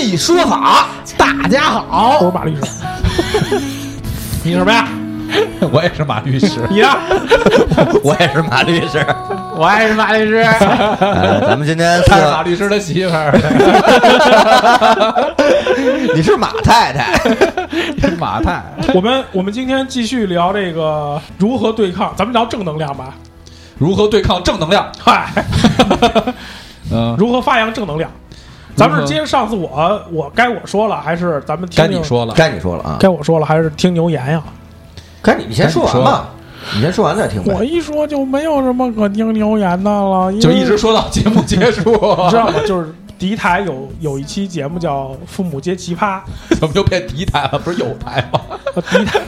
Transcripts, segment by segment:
自然系说法》。大家好，我是马律师。你是什么呀？我也是马律师，你呢？我也是马律师，我也是马律师。呃咱们今天他是马四律师的媳妇儿，你是马太太，马太。我们我们今天继续聊这个如何对抗，咱们聊正能量吧。如何对抗正能量？嗨，嗯，如何发扬正能量？咱们是接着上次我我该我说了，还是咱们听听该你说了，该你说了啊，该我说了，还是听牛言呀？该你，你先说完吧，你先说完再听呗。我一说就没有什么可听留言的了，就一直说到节目结束，你知道吗？就是第一台有有一期节目叫《父母皆奇葩》，怎么就变敌台了？不是有台吗？呃第一台，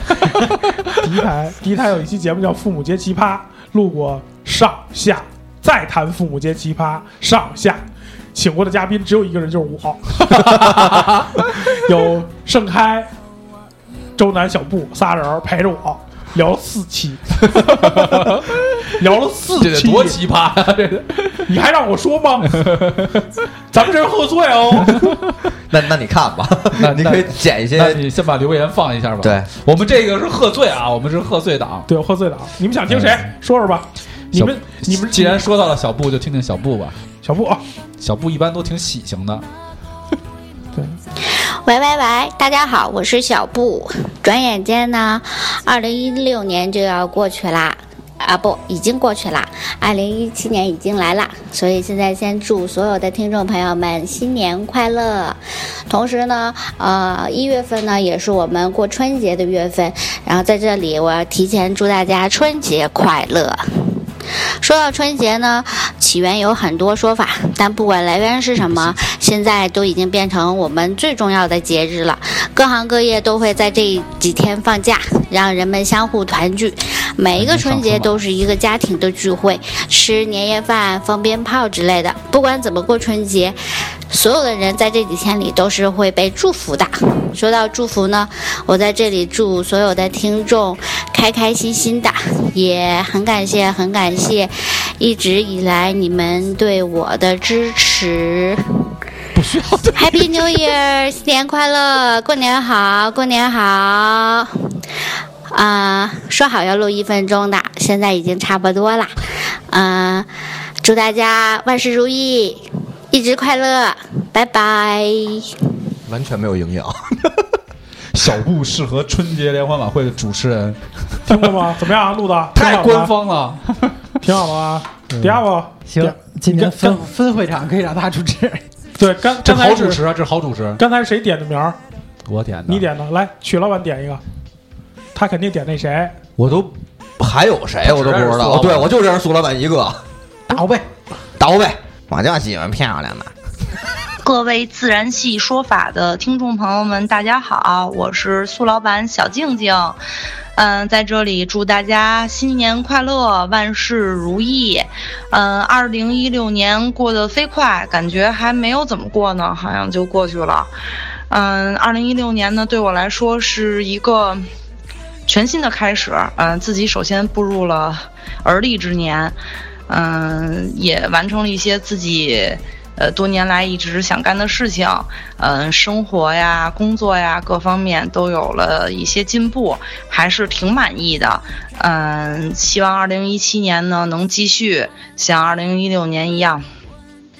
第一台，第一台有一期节目叫《父母皆奇葩》，录过上下，再谈《父母皆奇葩》上下，请过的嘉宾只有一个人，就是我，有盛开、周南、小布仨人陪着我聊了四期，聊了四期，这得多奇葩啊！这个你还让我说吗？咱们这是喝醉哦。那那你看吧，那你可以剪一那些，你先把留言放一下吧。对，我们这个是贺岁啊，我们是贺岁党。对，喝醉党，你们想听谁？说说吧。你们你们既然说到了小布，就听听小布吧。小布啊，小布一般都挺喜庆的，对。喂喂喂，大家好，我是小布。转眼间呢，二零一六年就要过去啦，啊不，已经过去啦，二零一七年已经来啦，所以现在先祝所有的听众朋友们新年快乐。同时呢，呃，一月份呢也是我们过春节的月份，然后在这里我要提前祝大家春节快乐。说到春节呢，起源有很多说法，但不管来源是什么，现在都已经变成我们最重要的节日了。各行各业都会在这几天放假，让人们相互团聚。每一个春节都是一个家庭的聚会，吃年夜饭、放鞭炮之类的。不管怎么过春节，所有的人在这几天里都是会被祝福的。说到祝福呢，我在这里祝所有的听众开开心心的，也很感谢，很感谢一直以来你们对我的支持。不需要的。Happy New Year，新年快乐，过年好，过年好。啊、说好要录一分钟的，现在已经差不多啦。嗯、祝大家万事如意，一直快乐，拜拜。完全没有营养。小布适合春节联欢晚会的主持人，听过吗？怎么样？录的太官方了。吗，挺好的吗？第二个行，今天分分会场可以让他主持。对，刚这刚才好主持啊，这是好主持。刚才谁点的名儿？我点的，你点的，来，曲老板点一个，他肯定点那谁，我都还有谁我都不知道。对，我就认识苏老板一个，打呗，倒呗。我就喜欢漂亮的。各位自然系说法的听众朋友们，大家好，我是苏老板小静静。嗯，在这里祝大家新年快乐，万事如意。嗯，二零一六年过得飞快，感觉还没有怎么过呢，好像就过去了。嗯，二零一六年呢，对我来说是一个全新的开始。嗯，自己首先步入了而立之年，嗯，也完成了一些自己。呃，多年来一直想干的事情，嗯，生活呀、工作呀各方面都有了一些进步，还是挺满意的。嗯，希望二零一七年呢能继续像二零一六年一样，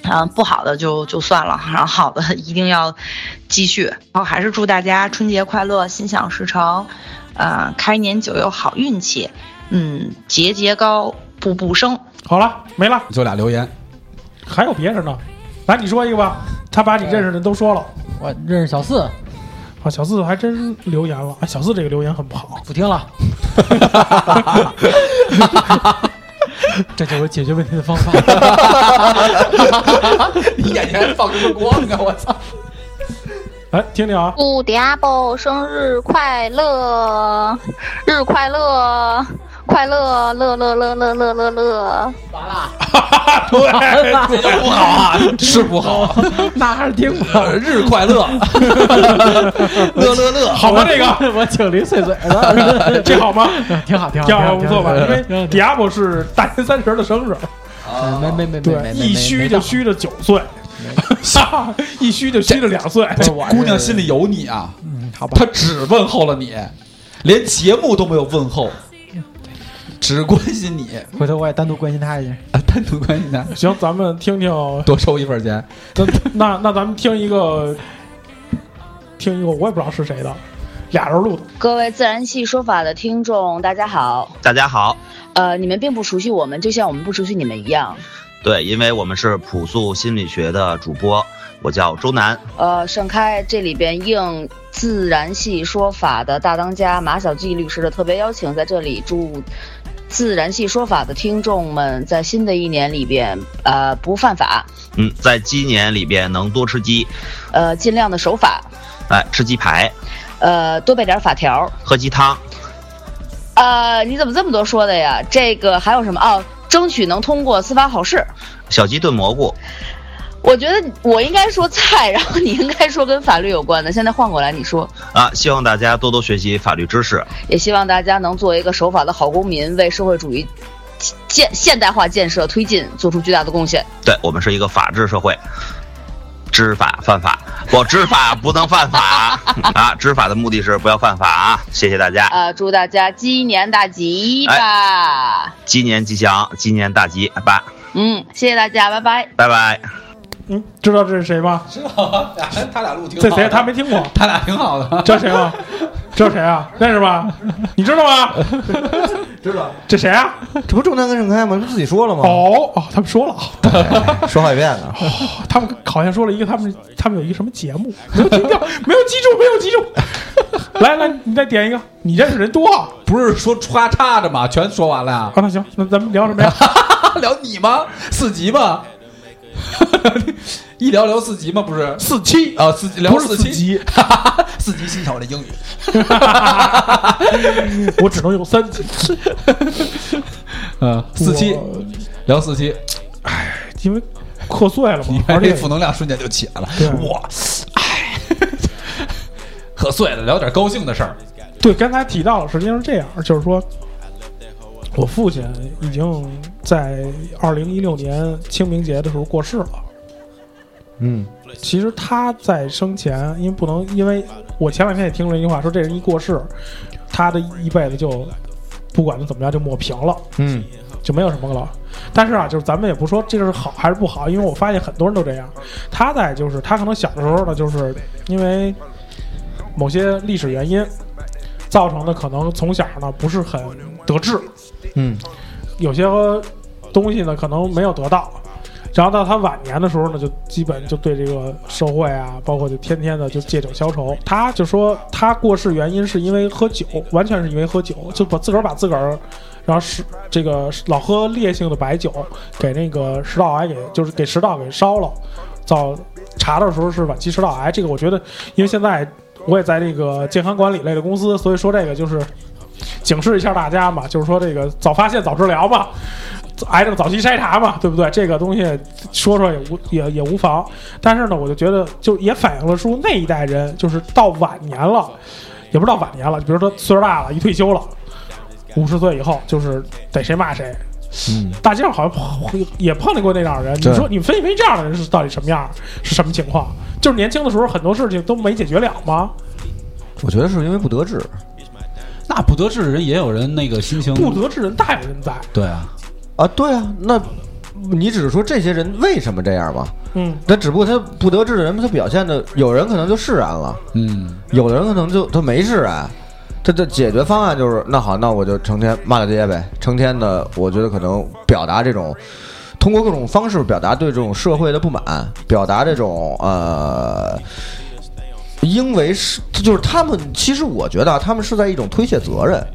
嗯，不好的就就算了，然后好的一定要继续。然后还是祝大家春节快乐，心想事成，呃，开年久有好运气，嗯，节节高，步步升。好了，没了，就俩留言，还有别人呢。来，你说一个吧。他把你认识的都说了。我认识小四，啊，小四还真留言了。啊，小四这个留言很不好，不听了。这就是解决问题的方法。你眼前放什么光啊！我操！来听听啊。祝迪亚波生日快乐，日快乐。快乐乐乐乐乐乐乐。乐，完了，对，这就不好啊，是不好，那还是挺好。日快乐，乐 乐乐，好吗？这个。我请零碎碎的，这好吗？挺好，挺好，挺好，不错吧？因为迪亚波是大年三十的生日，没没没没，一虚就虚了九岁，一虚就虚了两岁。姑娘心里有你啊，嗯，好吧，她只问候了你，连节目都没有问候。只关心你，回头我也单独关心他一下啊，单独关心他。行，咱们听听，多收一份钱。那那那，咱们听一个，听一个，我也不知道是谁的，俩人录的。各位自然系说法的听众，大家好，大家好。呃，你们并不熟悉我们，就像我们不熟悉你们一样。对，因为我们是朴素心理学的主播，我叫周南。呃，盛开这里边应自然系说法的大当家马小季律师的特别邀请，在这里祝。自然系说法的听众们，在新的一年里边，呃，不犯法。嗯，在鸡年里边能多吃鸡，呃，尽量的守法。哎，吃鸡排，呃，多备点法条，喝鸡汤。呃，你怎么这么多说的呀？这个还有什么？哦，争取能通过司法考试。小鸡炖蘑菇。我觉得我应该说菜，然后你应该说跟法律有关的。现在换过来你说啊，希望大家多多学习法律知识，也希望大家能做一个守法的好公民，为社会主义建现代化建设推进做出巨大的贡献。对我们是一个法治社会，知法犯法，不知法不能犯法 啊！知法的目的是不要犯法啊！谢谢大家啊！祝大家鸡年大吉吧！鸡年吉祥，鸡年大吉吧！嗯，谢谢大家，拜拜，拜拜。嗯，知道这是谁吗？知道，俩他俩录挺好。这谁？他没听过。他俩挺好的。这谁吗？这谁啊？认识吗？你知道吗？知道。这谁啊？这不中南跟盛开吗？不自己说了吗？哦哦，他们说了，说好几遍了。他们好像说了一个，他们他们有一个什么节目，没有听掉，没有记住，没有记住。来来，你再点一个。你认识人多，不是说叉叉着吗？全说完了呀？啊，那行，那咱们聊什么呀？聊你吗？四级吗？一聊聊四级吗？不是四七啊，四聊四级，四级新手的英语，我只能用三级。啊，四七聊四七，哎，因为瞌睡了嘛，而且负能量瞬间就起来了。哇，哎，瞌睡了，聊点高兴的事儿。对，刚才提到了，实际上是这样，就是说。我父亲已经在二零一六年清明节的时候过世了。嗯，其实他在生前，因为不能，因为我前两天也听了一句话，说这人一过世，他的一辈子就不管他怎么样就抹平了，嗯，就没有什么了。但是啊，就是咱们也不说这个是好还是不好，因为我发现很多人都这样。他在就是他可能小的时候呢，就是因为某些历史原因造成的，可能从小呢不是很得志。嗯，有些东西呢可能没有得到，然后到他晚年的时候呢，就基本就对这个社会啊，包括就天天的就借酒消愁。他就说他过世原因是因为喝酒，完全是因为喝酒，就把自个儿把自个儿，然后是这个老喝烈性的白酒，给那个食道癌给就是给食道给烧了，早查的时候是晚期食道癌。这个我觉得，因为现在我也在这个健康管理类的公司，所以说这个就是警示一下大家嘛，就是说这个早发现早治疗嘛。癌症早期筛查嘛，对不对？这个东西说说也无也也无妨。但是呢，我就觉得就也反映了出那一代人，就是到晚年了，也不是到晚年了，比如说岁数大了，一退休了，五十岁以后，就是逮谁骂谁。嗯，大街上好像碰也碰见过那样的人。你说你分析分析这样的人是到底什么样？是什么情况？就是年轻的时候很多事情都没解决了吗？我觉得是因为不得志。那不得志的人也有人那个心情不得志人大有人在。对啊。啊，对啊，那你只是说这些人为什么这样吧？嗯，那只不过他不得志的人，他表现的有人可能就释然了，嗯，有的人可能就他没释然，他的解决方案就是那好，那我就成天骂大街呗，成天的，我觉得可能表达这种，通过各种方式表达对这种社会的不满，表达这种呃，因为是就是他们，其实我觉得他们是在一种推卸责任，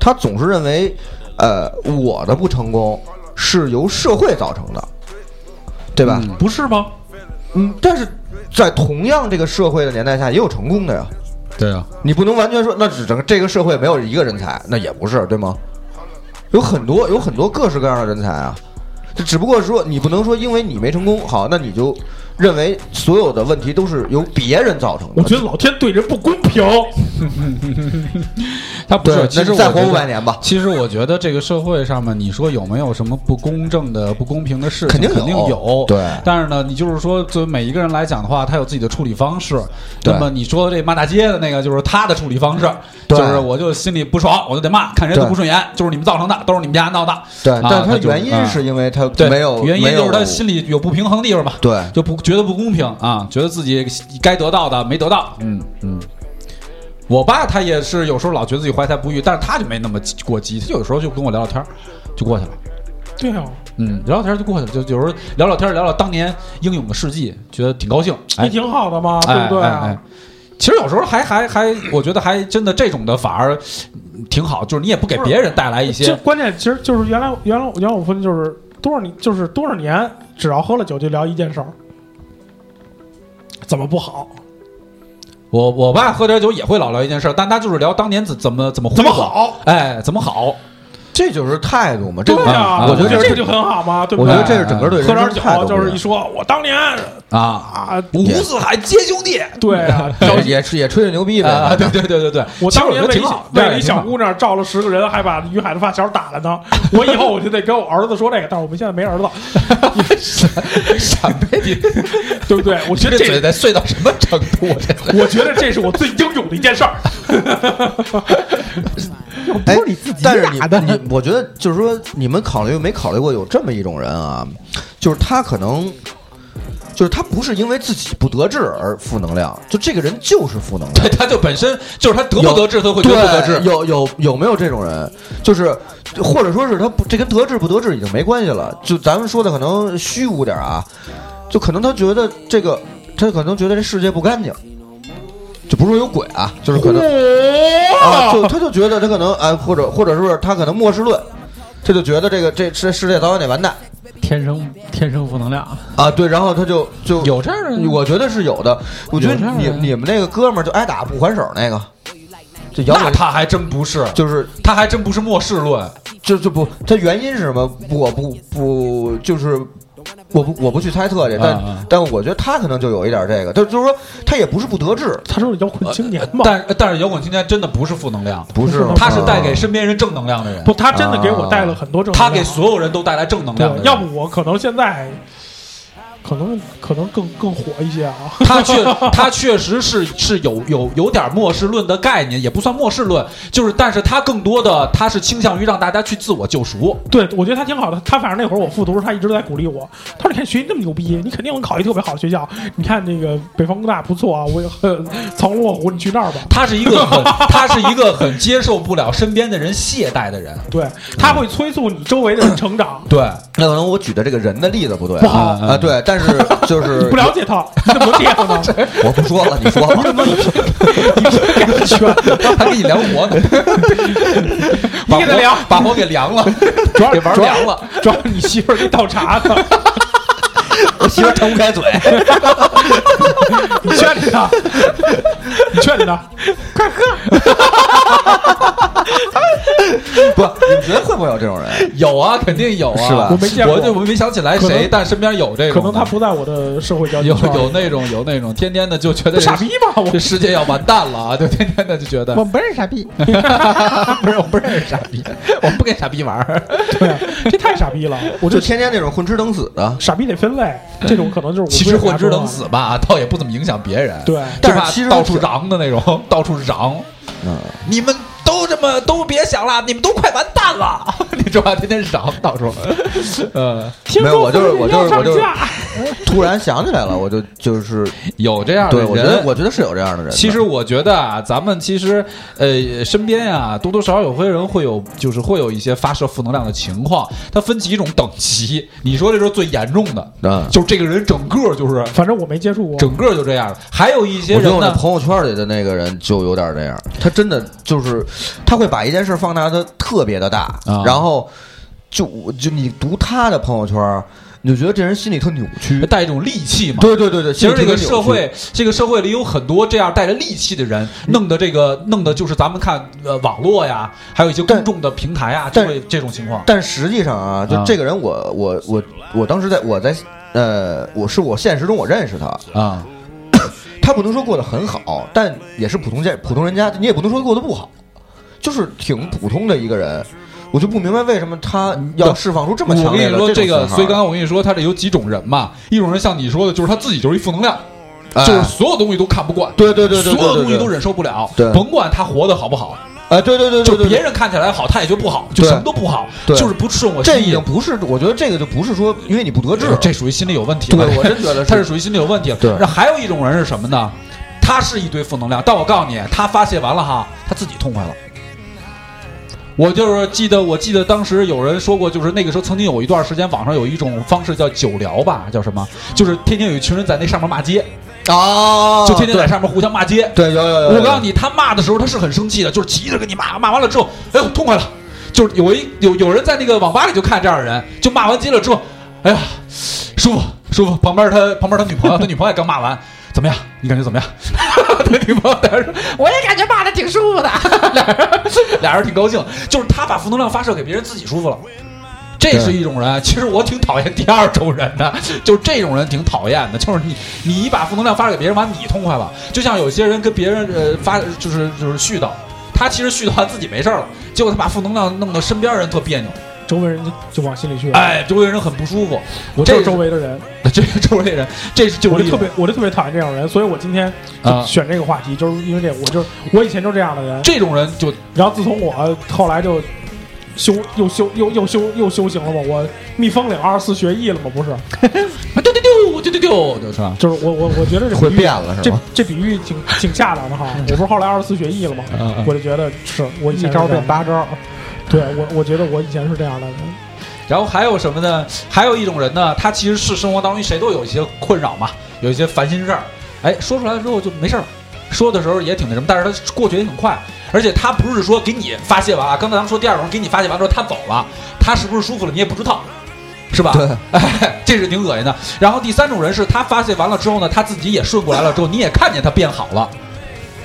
他总是认为。呃，我的不成功是由社会造成的，对吧？不是吗？嗯，但是在同样这个社会的年代下，也有成功的呀。对啊，你不能完全说那只整个这个社会没有一个人才，那也不是，对吗？有很多有很多各式各样的人才啊，这只不过说你不能说因为你没成功，好，那你就。认为所有的问题都是由别人造成的。我觉得老天对人不公平。他不是，其实再活五百年吧。其实我觉得这个社会上面，你说有没有什么不公正的、不公平的事情？肯定有。对。但是呢，你就是说，作为每一个人来讲的话，他有自己的处理方式。那么你说这骂大街的那个，就是他的处理方式，就是我就心里不爽，我就得骂，看谁都不顺眼，就是你们造成的，都是你们家闹的。对。但他原因是因为他没有原因，就是他心里有不平衡的地方吧？对。就不。觉得不公平啊！觉得自己该得到的没得到。嗯嗯，我爸他也是有时候老觉得自己怀才不遇，但是他就没那么过激，他有时候就跟我聊聊天就过去了。对啊，嗯，聊聊天就过去了，就有时候聊聊天聊聊当年英勇的事迹，觉得挺高兴。哎，挺好的嘛，对不对？哎，其实有时候还还还，我觉得还真的这种的反而挺好，就是你也不给别人带来一些。关键其实就是原来原来原来我父亲就是多少年就是多少年。只要喝了酒就聊一件事儿，怎么不好？我我爸喝点酒也会老聊一件事儿，但他就是聊当年怎怎么怎么怎么好，哎，怎么好。这就是态度嘛，这对呀，我觉得这就很好嘛，对不对？我觉得这是整个对喝点酒就是一说，我当年啊啊五湖四海皆兄弟，对啊，也是也吹吹牛逼呗，对对对对对，我当年为为一小姑娘照了十个人，还把于海的发小打了呢。我以后我就得跟我儿子说这个，但是我们现在没儿子，什么你对不对？我觉得这得碎到什么程度？我觉得这是我最英勇的一件事儿。不是你自己打的，你我觉得就是说，你们考虑没考虑过有这么一种人啊？就是他可能，就是他不是因为自己不得志而负能量，就这个人就是负能量，对，他就本身就是他得不得志，他会得不得志。有有有没有这种人？就是或者说是他不，这跟得志不得志已经没关系了。就咱们说的可能虚无点啊，就可能他觉得这个，他可能觉得这世界不干净。就不是说有鬼啊，就是可能啊，就他就觉得他可能哎，或者或者是他可能末世论，他就觉得这个这这世界早晚得完蛋，天生天生负能量啊，对，然后他就就有这样的，我觉得是有的，我觉得你你们那个哥们儿就挨打不还手那个，这那他还真不是，就是他还真不是末世论，就就不，他原因是什么？我不不就是。我不我不去猜测去，但但我觉得他可能就有一点这个，就就是说他也不是不得志，他是摇滚青年嘛。但但是摇滚青年真的不是负能量，不是，他是带给身边人正能量的人。不，他真的给我带了很多正能量，他给所有人都带来正能量。要不我可能现在。可能可能更更火一些啊！他确他确实是是有有有点末世论的概念，也不算末世论，就是但是他更多的他是倾向于让大家去自我救赎。对，我觉得他挺好的。他反正那会儿我复读，他一直在鼓励我。他说：“你看学习那么牛逼，你肯定能考一特别好的学校。你看那个北方工大不错啊，我也很藏龙卧虎，你去那儿吧。”他是一个很 他是一个很接受不了身边的人懈怠的人。对，他会催促你周围的人成长。对，那可能我举的这个人的例子不对，不好啊。对，但是 就是不了解他，你怎么这样呢？我不说了，你说吧。你怎么你 你选？还给你量活呢？你给他量，把火给凉了，主要给玩凉了。主要你媳妇儿给倒茶呢。我媳妇儿张不开嘴。你劝劝他，你劝劝他，快喝。不，你们觉得会不会有这种人？有啊，肯定有啊，是吧我没见过我就我没想起来谁，但身边有这种。可能他不在我的社会交际有圈有那种有那种天天的就觉得傻逼吗？我这世界要完蛋了啊！就天天的就觉得我不认识傻逼，不是我不认识傻逼，我不跟傻逼玩儿。对啊，这太傻逼了。我就就天天那种混吃等死的。傻逼得分类，这种可能就是我其实混吃等死吧，倒也不怎么影响别人。对但是其实到处嚷的那种，到处嚷。嗯，你们都这么都别想了，你们都快完蛋了，你这话？天天嚷，到处，呃，没有，我就是我就是我就是 突然想起来了，我就就是有这样的对，人。我觉得我觉得是有这样的人的。其实我觉得啊，咱们其实呃身边呀、多多少少有些人会有，就是会有一些发射负能量的情况。它分几种等级，你说这是最严重的，嗯，就这个人整个就是反正我没接触过。整个就这样的。还有一些我觉得人呢，我那朋友圈里的那个人就有点这样，他真的就是他会把一件事放大的特别的大，啊然后就就你读他的朋友圈，你就觉得这人心里特扭曲。带一种戾气嘛。对对对对，其实这个社会，这个社会里有很多这样带着戾气的人，弄得这个弄得就是咱们看呃网络呀，还有一些公众的平台啊，就但会这种情况。但实际上啊，就啊这个人我，我我我当时在我在呃，我是我现实中我认识他，啊，他不能说过得很好，但也是普通家普通人家，你也不能说过得不好，就是挺普通的一个人。我就不明白为什么他要释放出这么强烈的你说这个，所以刚才我跟你说，他这有几种人嘛，一种人像你说的，就是他自己就是一负能量。哎就是所有东西都看不惯，对对对对所有东西都忍受不了，对甭管他活得好不好，哎，对对对对就别人看起来好，他也觉得不好，就什么都不好，对就是不顺我这已经不是，我觉得这个就不是说因为你不得志，这属于心理有问题了。对我真觉得 他是属于心理有问题。对那还有一种人是什么呢？他是一堆负能量，但我告诉你，他发泄完了哈，他自己痛快了。我就是记得，我记得当时有人说过，就是那个时候曾经有一段时间，网上有一种方式叫酒聊吧，叫什么？就是天天有一群人在那上面骂街，哦，就天天在上面互相骂街。对，有有有。我告诉你，他骂的时候他是很生气的，就是急着跟你骂，骂完了之后，哎呦痛快了。就是有一有有人在那个网吧里就看这样的人，就骂完街了之后，哎呀，舒服舒服。旁边他旁边他女朋友，他女朋友也刚骂完，怎么样？你感觉怎么样？他女朋友在那说，我也感觉骂的挺舒服的，俩 人俩人挺高兴，就是他把负能量发射给别人，自己舒服了。这是一种人，其实我挺讨厌第二种人的，就是这种人挺讨厌的，就是你你一把负能量发射给别人，完你痛快了，就像有些人跟别人呃发就是就是絮叨，他其实絮叨完自己没事儿了，结果他把负能量弄得身边人特别扭，周围人就就往心里去了。哎，周围人很不舒服。我就是周围的人，这是周围的人，这是我就特别我就特别讨厌这样的人，所以我今天就啊选这个话题，就是因为这，我就是我以前就是这样的人，这种人就，然后自从我后来就修又修又又修又修行了嘛，我蜜蜂岭二十四学艺了嘛，不是？丢丢丢丢丢丢，就是吧？就是我我我觉得这会比喻变了是这吧这这比喻挺挺恰当的哈。我不是后来二十四学艺了吗嗯嗯？我就觉得是我一招变八招。对我我觉得我以前是这样的人，然后还有什么呢？还有一种人呢，他其实是生活当中谁都有一些困扰嘛，有一些烦心事儿，哎，说出来之后就没事儿了。说的时候也挺那什么，但是他过去也挺快，而且他不是说给你发泄完啊，刚才咱们说第二种人给你发泄完之后他走了，他是不是舒服了你也不知道，是吧？对，哎，这是挺恶心的。然后第三种人是他发泄完了之后呢，他自己也顺过来了之后，你也看见他变好了，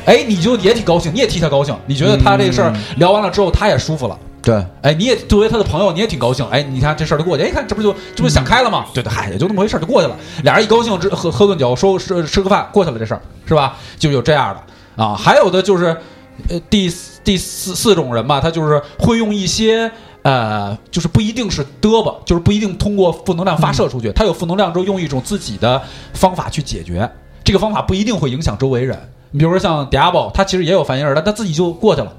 哎，你就也挺高兴，你也替他高兴，你觉得他这个事儿聊完了之后他也舒服了。对，哎，你也作为他的朋友，你也挺高兴。哎，你看这事儿就过去，哎，看这不就这不就想开了吗？对对，嗨，也就那么回事儿，就过去了。俩人一高兴，吃喝喝顿酒，说吃吃个饭，过去了这事儿是吧？就有这样的啊。还有的就是，呃，第四第四四种人吧，他就是会用一些呃，就是不一定是嘚吧，就是不一定通过负能量发射出去。他有负能量之后，用一种自己的方法去解决。这个方法不一定会影响周围人。你比如说像 Diablo，他其实也有烦心事儿，但他自己就过去了。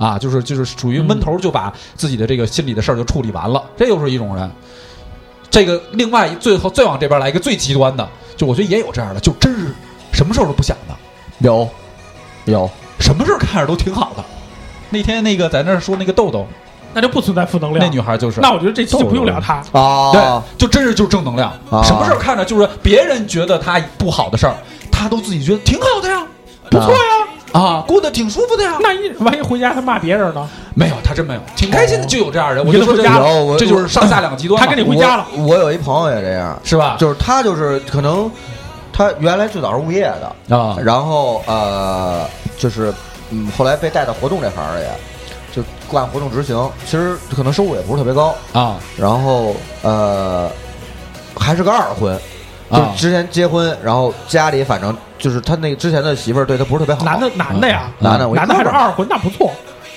啊，就是就是属于闷头就把自己的这个心里的事儿就处理完了，这又是一种人。这个另外最后再往这边来一个最极端的，就我觉得也有这样的，就真是什么事儿都不想的，有有什么事儿看着都挺好的。那天那个在那儿说那个豆豆，那就不存在负能量。那女孩就是，那我觉得这期就不用聊她。啊，对，就真是就是正能量，啊什么事儿看着就是别人觉得她不好的事儿，她都自己觉得挺好的呀，不错呀，啊，过得挺舒服的呀。那一万一回家他骂别人呢？没有，他真没有，挺开心的，就有这样人。我就说这你跟他回家了有我这就是上下两个极端。他跟你回家了我我有一朋友也这样，是吧？就是他就是可能他原来最早是物业的，啊然后呃就是嗯后来被带到活动这行儿里，就干活动执行，其实可能收入也不是特别高，啊然后呃还是个二婚。就之前结婚，然后家里反正就是他那个之前的媳妇儿对他不是特别好，男的男的呀，男的男的还是二婚，那不错。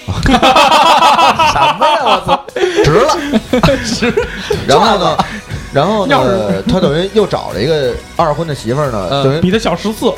什么呀，我操，值了，值。然后呢，然后要呢，他等于又找了一个二婚的媳妇儿呢，嗯等于比他小十四，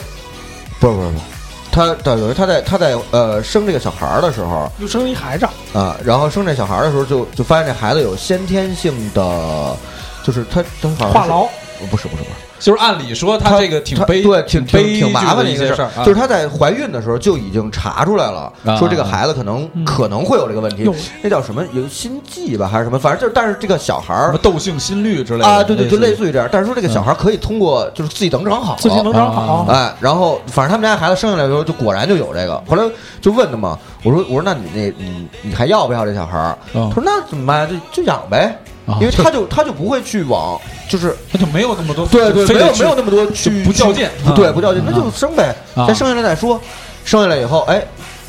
不是不是不是，他等于他在他在呃生这个小孩儿的时候。又生一孩子，啊，然后生这小孩儿的时候就就发现这孩子有先天性的，就是他他好像话痨，不是不是不是。就是按理说他这个挺悲，对，挺悲挺麻烦的一个事儿，啊。就是她在怀孕的时候就已经查出来了，啊。说这个孩子可能嗯。可能会有这个问题，那叫什么有心悸吧还是什么，反正就是，但是这个小孩儿什么窦性心律之类的啊，对对，就类似似于这样，但是说这个小孩儿可以通过就是自己能长好，自己能长好。哎，然后反正他们家孩子生下来的时候就果然就有这个，后来就问他嘛，我说我说那你那你你还要不要这小孩儿？嗯。他说那怎么办？就就养呗，啊因为他就他就不会去往就是他就没有那么多对对，没有没有那么多去不较劲对不较劲，那啊就生呗，啊先生下来再说。生下来以后，哎，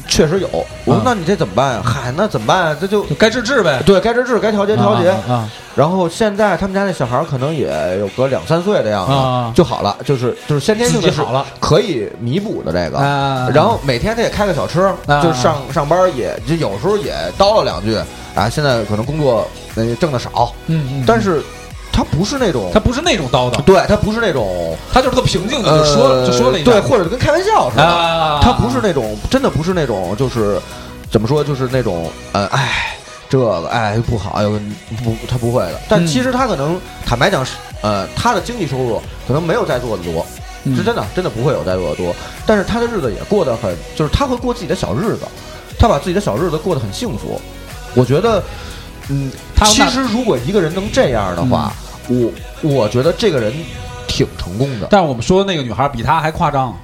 确实有。我说啊那你这怎么办呀？嗨，那怎么办啊？这就就该治治呗，对该治治，该调节调节。啊啊然后现在他们家那小孩可能也有个两三岁的样啊子，就好了，就是就是先天性的是好了可以弥补的这个。啊然后每天他也开个小车，啊就上上班也就有时候也叨唠两句啊。现在可能工作呃挣的少，嗯嗯，但是他不是那种他不是那种叨叨，对他不是那种他就是特平静的就说呃就说了一对，或者跟开玩笑似的。啊，他不是那种真的不是那种就是怎么说就是那种呃哎这个哎不好又不他不会的。但嗯其实他可能坦白讲是呃他的经济收入可能没有在座的多，嗯是真的真的不会有在座的多。但是他的日子也过得很就是他会过自己的小日子，他把自己的小日子过得很幸福。我觉得嗯，他其实如果一个人能这样的话，我我觉得这个人挺成功的。但是我们说的那个女孩比他还夸张，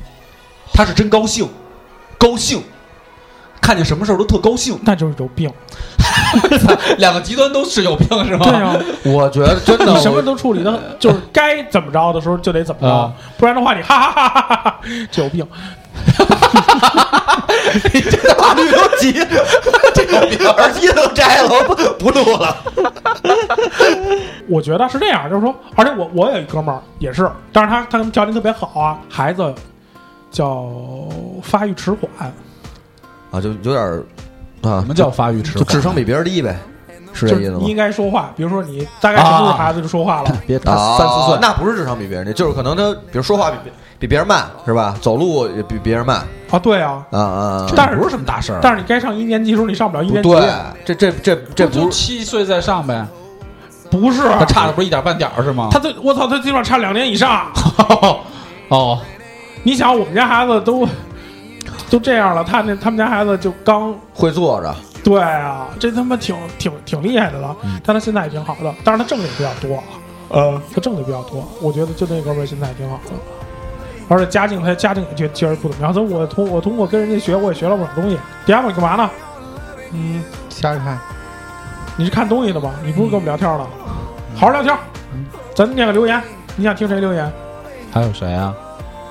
她是真高兴，高兴，看见什么事儿都特高兴，那就是有病。两个极端都是有病是吗？对啊，我觉得真的你什么都处理的，就是该怎么着的时候就得怎么着啊，不然的话你哈哈哈哈哈哈就有病。大绿都急，这个耳机都摘了，我不不录了。我觉得是这样，就是说，而且我我有一哥们儿也是，但是他他们条件特别好啊，孩子叫发育迟缓，啊，就有点儿啊什，么叫发育迟缓？就智商比别人低呗，是这意思吗？你应？该说话，比如说你大概什么时候孩子就说话了，别三四岁，那不是智商比别人低，就是可能他比如说话比别比别人慢是吧？走路也比别人慢。啊，对啊，啊啊，啊。但是不是什么大事儿。但是你该上一年级的时候你上不了一年级，对，这这这这就不是七岁再上呗，不是，他差的不是一点半点儿是吗？他最我操，他基本上差两年以上。哦，你想，我们家孩子都都这样了，他那他们家孩子就刚会坐着，对啊，这他妈挺挺挺厉害的了。但他现在也挺好的，但是他挣的也比较多啊，呃，他挣的比较多。我觉得就那哥们儿现在也挺好的，而且家境他家境也确确实不怎么样。所以我通我通过跟人家学，我也学了不少东西。迪亚姆，你干嘛呢？嗯，瞎看。你是看东西的吧？你不是跟我们聊天的，好好聊天。咱念个留言，你想听谁留言？还有谁啊？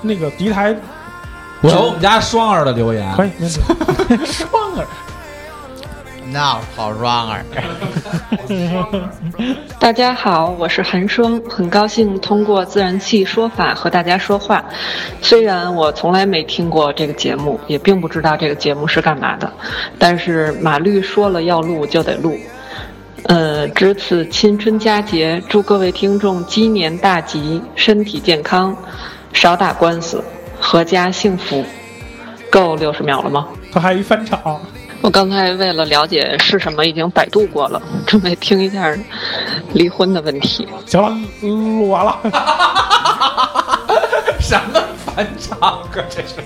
那个敌台我有我们家双儿的留言，可以。双儿，那好双儿，大家好，我是寒霜，很高兴通过自然系说法和大家说话。虽然我从来没听过这个节目，也并不知道这个节目是干嘛的，但是马律说了要录就得录。呃，值此新春佳节，祝各位听众鸡年大吉，身体健康，少打官司，阖家幸福。够六十秒了吗？他还一翻场，我刚才为了了解是什么，已经百度过了，准备听一下离婚的问题。行了，录完了。什么翻唱啊？这是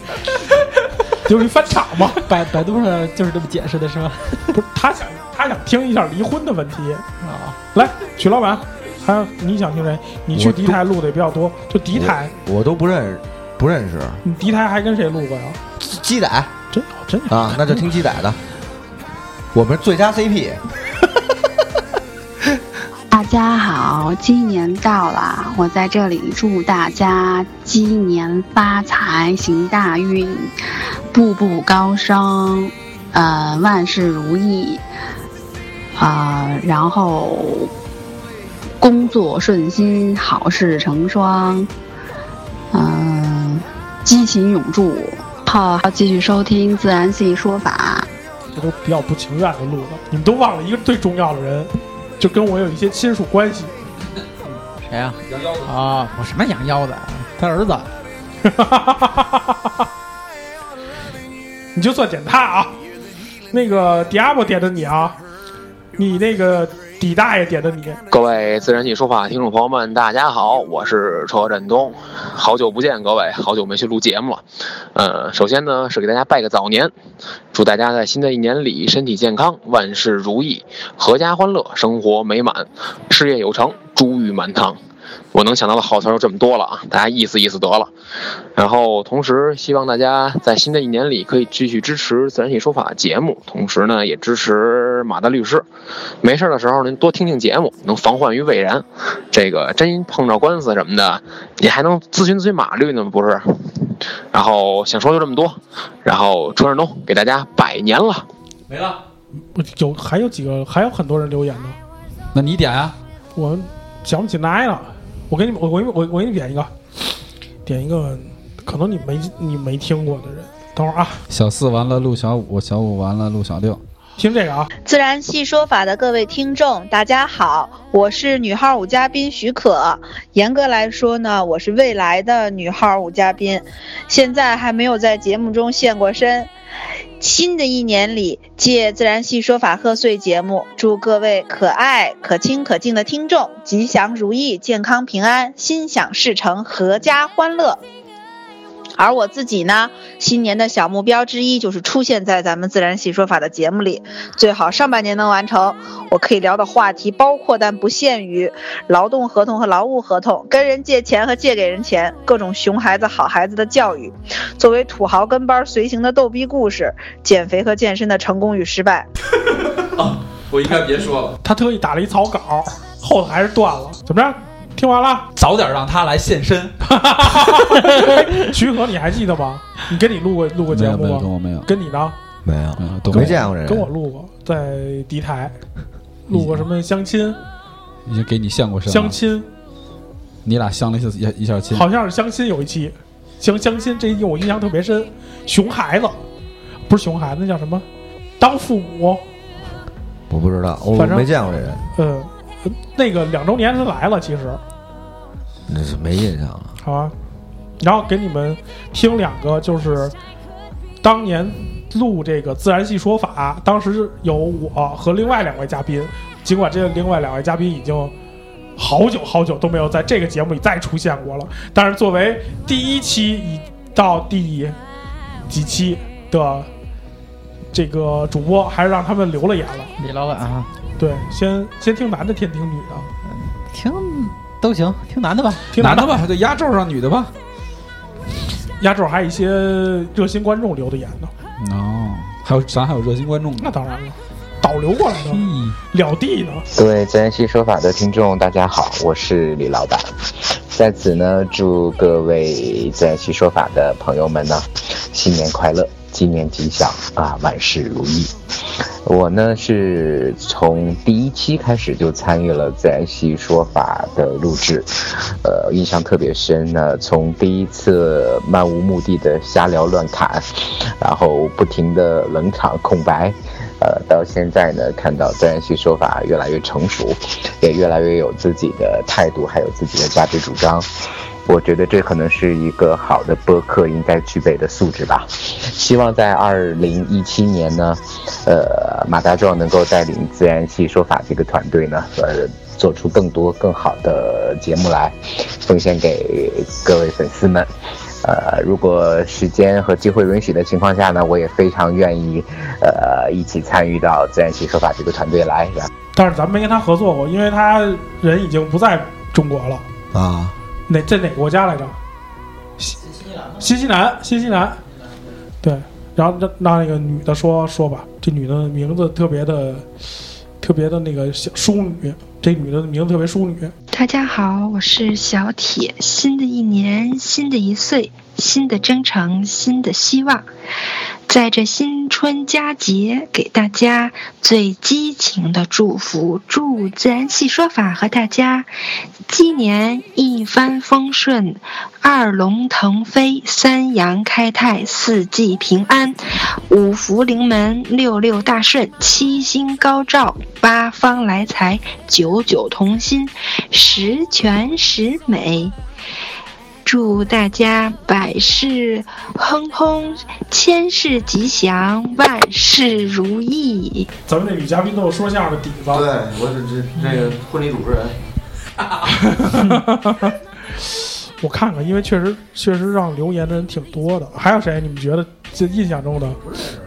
就是一翻场嘛。百百度上就是这么解释的，是吗？不是他想他想听一下离婚的问题啊。来，曲老板，还有你想听谁？你去我敌台录的也比较多，就敌台，我都不认识，不认识。你敌台还跟谁录过呀？鸡仔真啊，那就听鸡仔的。我们最佳 CP。大家好，鸡年到了，我在这里祝大家鸡年发财，行大运，步步高升，呃，万事如意，啊、然后工作顺心，好事成双，嗯、激情永驻。好，继续收听自然系说法。这都比较不情愿的录的，你们都忘了一个最重要的人，就跟我有一些亲属关系。谁呀、啊？我什么羊腰子？他儿子。你就算点他啊，那个迪亚波点的你啊，你那个底大爷点的你，各位自然系说法听众朋友们，大家好，我是车振东，好久不见，各位，好久没去录节目了。呃，首先呢是给大家拜个早年，祝大家在新的一年里身体健康，万事如意，阖家欢乐，生活美满，事业有成，珠玉满堂。我能想到的好词儿就这么多了啊，大家意思意思得了。然后同时希望大家在新的一年里可以继续支持自然系说法节目，同时呢也支持马大律师。没事的时候您多听听节目，能防患于未然。这个真碰着官司什么的，你还能咨询咨询马律呢，不是？然后想说就这么多。然后车振东给大家拜年了，没了。有还有几个还有很多人留言呢，那你点啊、我想不起来了。我给你们，我我我我给你点一个，点一个，可能你没你没听过的人。等会儿啊，小四完了录小五，小五完了录小六。听这个啊，自然系说法的各位听众，大家好，我是女号五嘉宾许可。严格来说呢，我是未来的女号五嘉宾，现在还没有在节目中现过身。新的一年里，借自然系说法贺岁节目，祝各位可爱、可亲、可敬的听众吉祥如意、健康平安、心想事成、阖家欢乐。而我自己呢，新年的小目标之一就是出现在咱们自然系说法的节目里，最好上半年能完成。我可以聊的话题包括但不限于劳动合同和劳务合同、跟人借钱和借给人钱、各种熊孩子、好孩子的教育，作为土豪跟班随行的逗逼故事、减肥和健身的成功与失败。啊 我应该别说了，他特意打了一草稿，后头还是断了。怎么着？听完了？早点让他来现身。徐可，你还记得吗？你跟你录过录过节目吗没有吗？跟我没有跟你呢？没有，都没见过人。跟我录过，在敌台录过什么相亲？已经给你献过身了。相亲，你俩相了一下一下亲，好像是相亲有一期，相相亲这一期我印象特别深。熊孩子，不是熊孩子，那叫什么？当父母。我不知道，我反正没见过这人，嗯，那个两周年他来了，其实那是没印象了。好啊。然后给你们听两个，就是当年录这个自然系说法，当时有我和另外两位嘉宾，尽管这另外两位嘉宾已经好久好久都没有在这个节目里再出现过了，但是作为第一期已到第几期的这个主播，还是让他们留了言了。李老板啊，对，先先听男的，先听女的，听都行，听男的吧，听男的吧，就压轴上女的吧。压轴还有一些热心观众留的言呢，哦，还有咱还有热心观众呢。那当然了，导流过来的，了地呢。各位自然系说法的听众，大家好，我是李老板。在此呢，祝各位自然系说法的朋友们呢，新年快乐，新年吉祥啊，万事如意。我呢是从第一期开始就参与了自然系说法的录制，呃，印象特别深呢。从第一次漫无目的的瞎聊乱侃，然后不停的冷场空白，呃，到现在呢，看到自然系说法越来越成熟，也越来越有自己的态度，还有自己的价值主张。我觉得这可能是一个好的播客应该具备的素质吧。希望在二零一七年呢，呃，马大壮能够带领自然系说法这个团队呢，呃，做出更多更好的节目来，奉献给各位粉丝们。呃，如果时间和机会允许的情况下呢，我也非常愿意，呃，一起参与到自然系说法这个团队来。但是咱们没跟他合作过，因为他人已经不在中国了。啊，哪在哪个国家来着？新新西兰，新西兰。对，然后让让那个女的说说吧，这女的名字特别的特别的那个淑女，这女的名字特别淑女。大家好，我是小铁。新的一年，新的一岁，新的征程，新的希望。在这新春佳节，给大家最激情的祝福，祝自然系说法和大家鸡年一帆风顺，二龙腾飞，三阳开泰，四季平安，五福临门，六六大顺，七星高照，八方来财，九九同心，十全十美。祝大家百事亨通，千事吉祥，万事如意。咱们这女嘉宾都有说相声的底子。对，我这这这个婚礼主持人。我看看，因为确实确实让留言的人挺多的。还有谁？你们觉得这印象中的？不认识。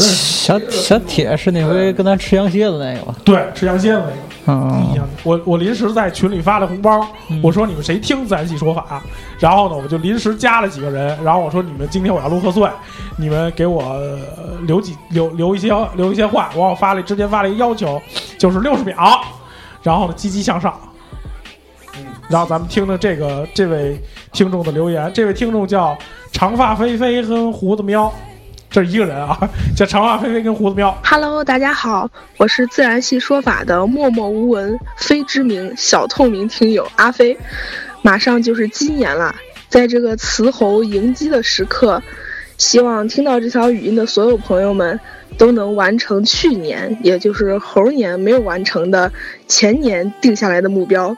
小小铁是那回跟咱吃羊蝎子那个吧？对，吃羊蝎子那个。嗯，我我临时在群里发了红包，我说你们谁听自然系说法，然后呢，我就临时加了几个人，然后我说你们今天我要录贺岁，你们给我留几留留一些留一些话，我我发了之前发了一个要求，就是六十秒，然后呢积极向上，嗯然后咱们听听这个这位听众的留言，这位听众叫长发飞飞和胡子喵。这一个人啊，叫长发飞飞跟胡子喵。Hello，大家好，我是自然系说法的默默无闻、非知名小透明听友阿飞。马上就是今年了，在这个雌猴迎鸡的时刻，希望听到这条语音的所有朋友们都能完成去年，也就是猴年没有完成的前年定下来的目标。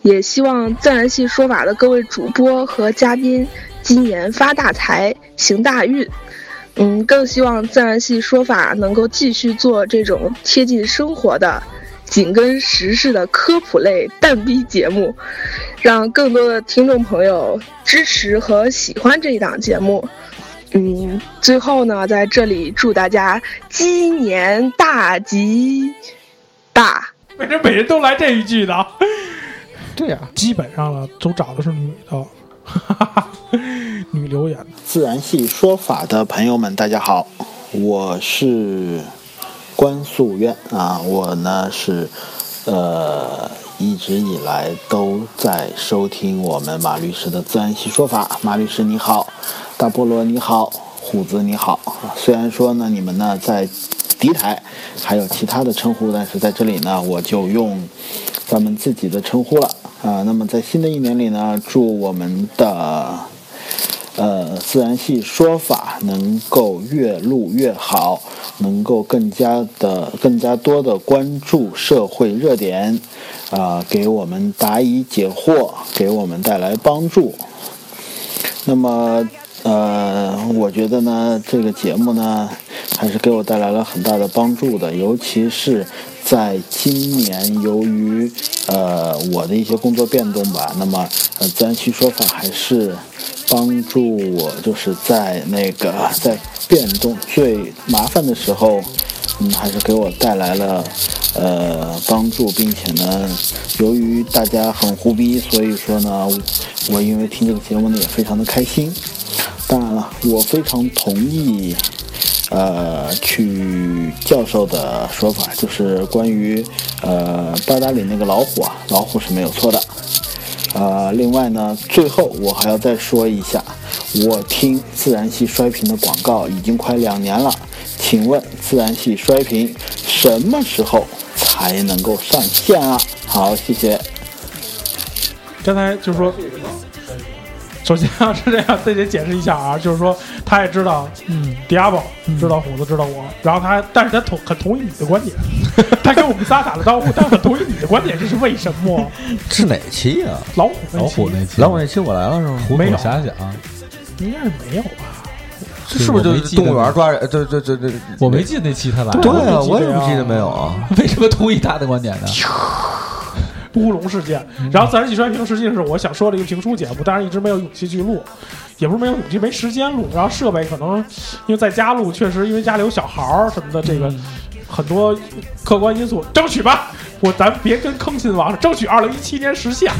也希望自然系说法的各位主播和嘉宾今年发大财，行大运。嗯，更希望自然系说法能够继续做这种贴近生活的、紧跟时事的科普类蛋逼节目，让更多的听众朋友支持和喜欢这一档节目。嗯，最后呢，在这里祝大家鸡年大吉大！为什么每人都来这一句呢？对呀，基本上了都找的是女的。女留言，自然系说法的朋友们，大家好，我是关素苑啊，我呢是呃一直以来都在收听我们马律师的自然系说法，马律师你好，大菠萝你好，虎子你好，虽然说呢你们呢在敌台还有其他的称呼，但是在这里呢我就用咱们自己的称呼了。啊，那么在新的一年里呢，祝我们的呃自然系说法能够越录越好，能够更加的更加多的关注社会热点，啊，给我们答疑解惑，给我们带来帮助。那么呃，我觉得呢，这个节目呢，还是给我带来了很大的帮助的，尤其是。在今年，由于呃我的一些工作变动吧，那么呃自然区说法还是帮助我，就是在那个在变动最麻烦的时候，嗯，还是给我带来了呃帮助，并且呢，由于大家很胡逼，所以说呢，我因为听这个节目呢也非常的开心。当然了，我非常同意。呃，去教授的说法就是关于呃八达岭那个老虎啊，老虎是没有错的。呃，另外呢，最后我还要再说一下，我听自然系衰评的广告已经快两年了，请问自然系衰评什么时候才能够上线啊？好，谢谢。刚才就是说。首先啊是这样，再得解释一下啊，就是说他也知道，嗯，Diablo 知道虎子知道我，然后他，但是他同很同意你的观点，他跟我们仨打了招呼，他很同意你的观点，这是为什么？是哪期啊？老虎老虎那期，老虎那期我来了是吗？没有遐想，应该是没有吧？这是不是就动物园抓人？对对对对，我没记得那期他来，对啊，我也不记得没有啊？为什么同意他的观点呢？乌龙事件，然后自然系衰评实际上是我想说的一个评书节目，但是一直没有勇气去录，也不是没有勇气，没时间录。然后设备可能因为在家录，确实因为家里有小孩儿什么的，这个很多客观因素，争取吧。我咱别跟坑亲王，争取二零一七年实现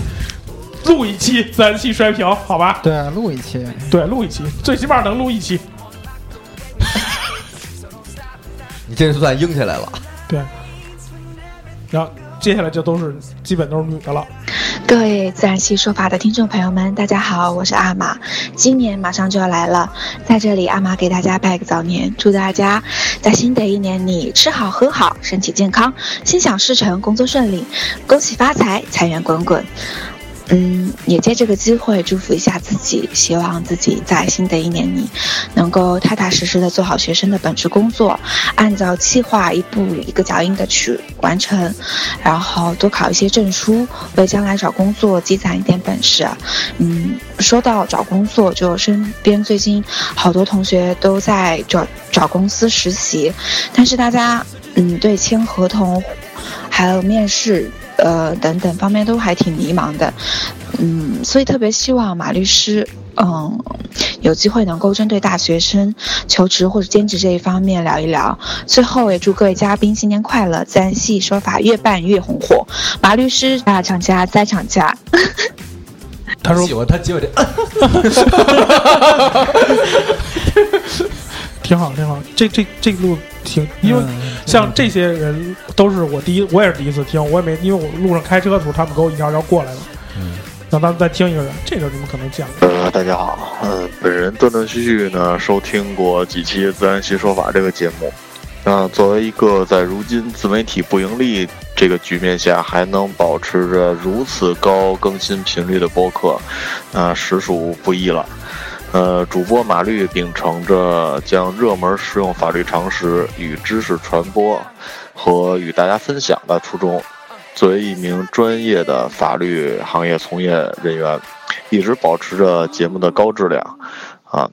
录一期自然系衰评，好吧？对，录一期，对，录一期，最起码能录一期。你这就算硬起来了。对，然后接下来就都是基本都是女的了。各位自然系说法的听众朋友们，大家好，我是阿玛。今年马上就要来了，在这里阿玛给大家拜个早年，祝大家在新的一年里吃好喝好，身体健康，心想事成，工作顺利，恭喜发财，财源滚滚。嗯，也借这个机会祝福一下自己，希望自己在新的一年里能够踏踏实实的做好学生的本职工作，按照计划一步一个脚印的去完成，然后多考一些证书，为将来找工作积攒一点本事。嗯，说到找工作，就身边最近好多同学都在找找公司实习，但是大家嗯对签合同还有面试。呃，等等方面都还挺迷茫的，嗯，所以特别希望马律师，嗯，有机会能够针对大学生求职或者兼职这一方面聊一聊。最后也祝各位嘉宾新年快乐，自然系说法越办越红火。马律师大厂家在厂家。他说喜欢他结尾这，挺好挺好，这这这路挺，因为像这些人都是我第一，我也是第一次听，我也没，因为我路上开车的时候，他们给我一条条过来了。嗯，让咱们再听一个人，这个你们可能见过。呃，大家好，嗯，本人断断续续呢收听过几期《自然系说法》这个节目，那作为一个在如今自媒体不盈利这个局面下还能保持着如此高更新频率的播客，啊，实属不易了。呃，主播马律秉承着将热门实用法律常识与知识传播和与大家分享的初衷，作为一名专业的法律行业从业人员，一直保持着节目的高质量。啊，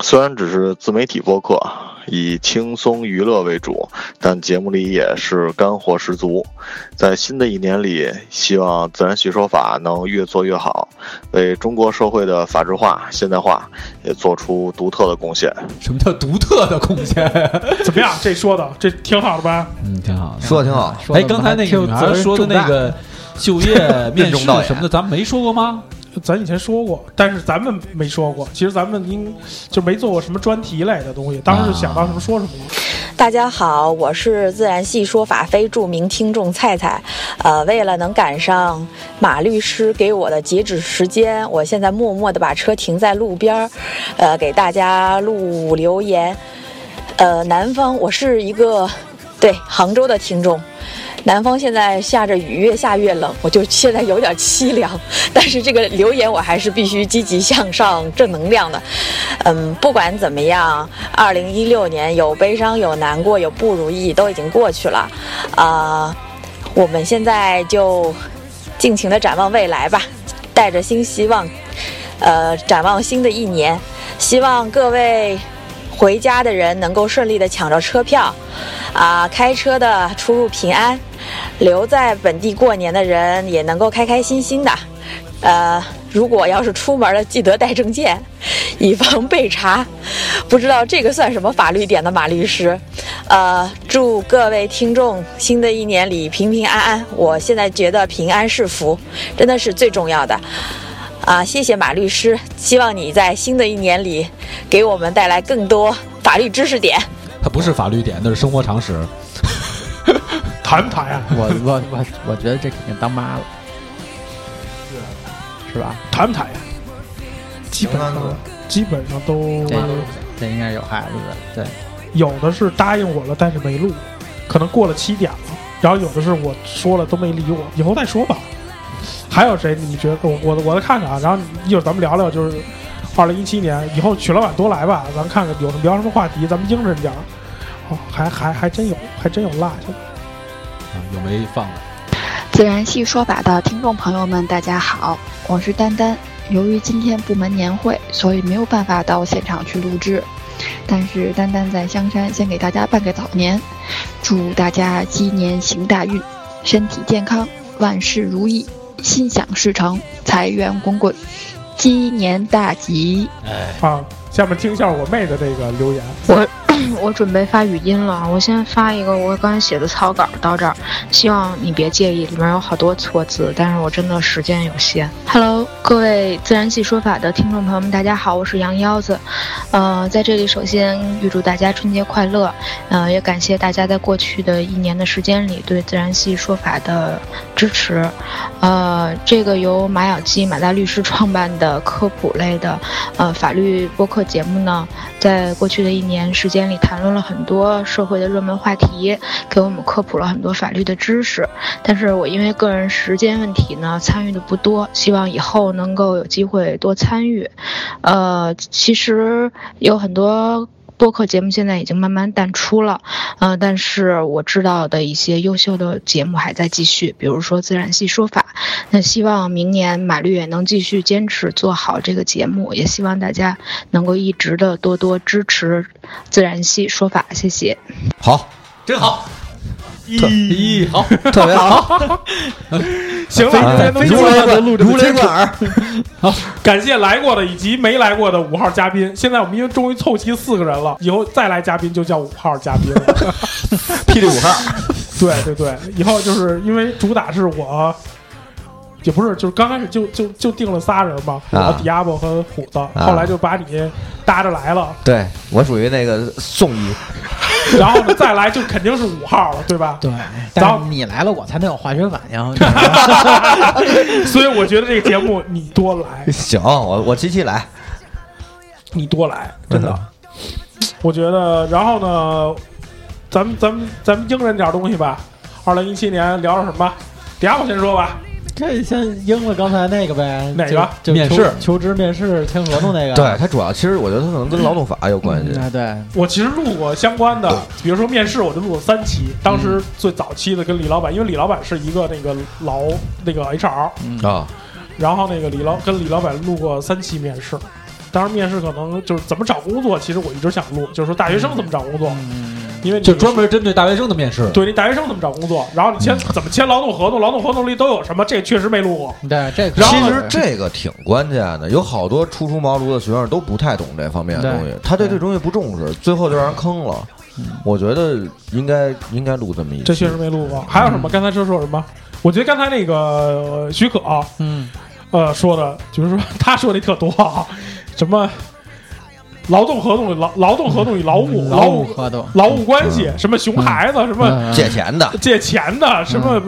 虽然只是自媒体播客。以轻松娱乐为主，但节目里也是干货十足。在新的一年里，希望自然系说法能越做越好，为中国社会的法治化、现代化也做出独特的贡献。什么叫独特的贡献？怎么样？这说的这挺好的吧？嗯，挺好说的挺好。哎，刚才那个女孩说的那个就业 面试什么的，咱们没说过吗？咱以前说过，但是咱们没说过。其实咱们应就没做过什么专题类的东西，当时就想到什么说什么。大家好，我是自然系说法非著名听众菜菜。呃，为了能赶上马律师给我的截止时间，我现在默默的把车停在路边儿，呃，给大家录留言。呃，南方，我是一个对杭州的听众。南方现在下着雨，越下越冷，我就现在有点凄凉。但是这个留言我还是必须积极向上、正能量的。嗯，不管怎么样，二零一六年有悲伤、有难过、有不如意，都已经过去了。啊，我们现在就尽情的展望未来吧，带着新希望，呃，展望新的一年。希望各位回家的人能够顺利的抢着车票，啊，开车的出入平安。留在本地过年的人也能够开开心心的，呃，如果要是出门了，记得带证件，以防被查。不知道这个算什么法律点的马律师？呃，祝各位听众新的一年里平平安安。我现在觉得平安是福，真的是最重要的。啊，谢谢马律师，希望你在新的一年里给我们带来更多法律知识点。它不是法律点，那是生活常识。谈不谈呀？我我我我觉得这肯定当妈了，是吧？谈不谈呀？基本上基本上都这应该有孩子的，对。有的是答应我了，但是没录，可能过了七点了。然后有的是我说了都没理我，以后再说吧。还有谁？你觉得我我我再看看啊？然后一会儿咱们聊聊，就是二零一七年以后，曲老板多来吧，咱们看看有聊什么话题，咱们应着点儿。哦，还还还真有，还真有落下的。有没放的？自然系说法的听众朋友们，大家好，我是丹丹。由于今天部门年会，所以没有办法到现场去录制。但是丹丹在香山先给大家拜个早年，祝大家鸡年行大运，身体健康，万事如意，心想事成，财源滚滚，鸡年大吉。哎，好，下面听一下我妹的这个留言。我 我准备发语音了，我先发一个我刚才写的草稿到这儿，希望你别介意，里面有好多错字，但是我真的时间有限。Hello，各位自然系说法的听众朋友们，大家好，我是杨腰子，呃，在这里首先预祝大家春节快乐，呃，也感谢大家在过去的一年的时间里对自然系说法的支持，呃，这个由马咬鸡马大律师创办的科普类的呃法律播客节目呢，在过去的一年时间里谈论了很多社会的热门话题，给我们科普了很多法律的知识。但是我因为个人时间问题呢，参与的不多，希望以后能够有机会多参与。呃，其实有很多。播客节目现在已经慢慢淡出了，呃，但是我知道的一些优秀的节目还在继续，比如说自然系说法。那希望明年马律也能继续坚持做好这个节目，也希望大家能够一直的多多支持自然系说法，谢谢。好，真好。咦，好，特别好。行了，如雷录如雷贯耳。好，感谢来过的以及没来过的五号嘉宾。现在我们因为终于凑齐四个人了，以后再来嘉宾就叫五号嘉宾了。霹雳五号。对对对，以后就是因为主打是我。也不是，就是刚开始就就就定了仨人嘛，我、迪亚波和虎子，后来就把你搭着来了。对我属于那个送医，然后呢再来就肯定是五号了，对吧？对，然后你来了，我才能有化学反应。所以我觉得这个节目你多来。行，我我七七来，你多来，真的。我觉得，然后呢，咱们咱们咱们应人点东西吧。二零一七年聊了什么？迪亚波先说吧。这先应了刚才那个呗，哪个？就面试、求职、面试、签合同那个。对他主要，其实我觉得他可能跟劳动法有关系。对，我其实录过相关的，比如说面试，我就录了三期。当时最早期的跟李老板，因为李老板是一个那个劳那个 HR 啊，然后那个李老跟李老板录过三期面试。当时面试可能就是怎么找工作，其实我一直想录，就是说大学生怎么找工作。因为就专门针对大学生的面试，对你大学生怎么找工作，然后你签怎么签劳动合同，劳动合同里都有什么？这确实没录过。对，这其实这个挺关键的，有好多初出茅庐的学生都不太懂这方面的东西，他对这东西不重视，最后就让人坑了。我觉得应该应该录这么一，这确实没录过。还有什么？刚才说说什么？我觉得刚才那个许可，嗯，呃，说的就是说 他说的特多啊，什么？劳动合同劳劳动合同与劳务劳务合同。劳务关系什么熊孩子什么借钱的。借钱的什么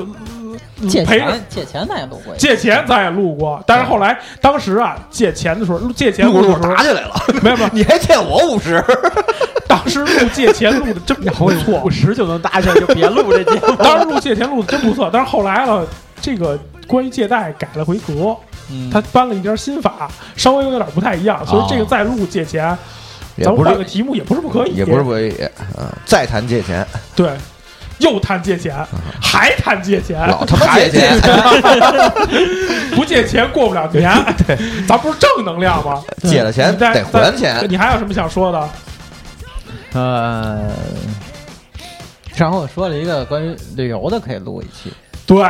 借钱借钱咱也录过借钱咱也录过，但是后来当时啊借钱的时候借钱录录打起来了，没有没有。你还欠我五十，当时录借钱录的真不错，五十就能打起来就别录这节目，当时录借钱录的真不错，但是后来了这个关于借贷改了回格。他搬了一点新法，稍微有点不太一样，所以这个再录借钱，咱们换个题目也不是不可以，也不是不可以，嗯，再谈借钱，对，又谈借钱，还谈借钱，老他妈借钱，不借钱过不了年，对，咱不是正能量吗？借了钱得还钱，你还有什么想说的？呃，然后我说了一个关于旅游的，可以录一期，对。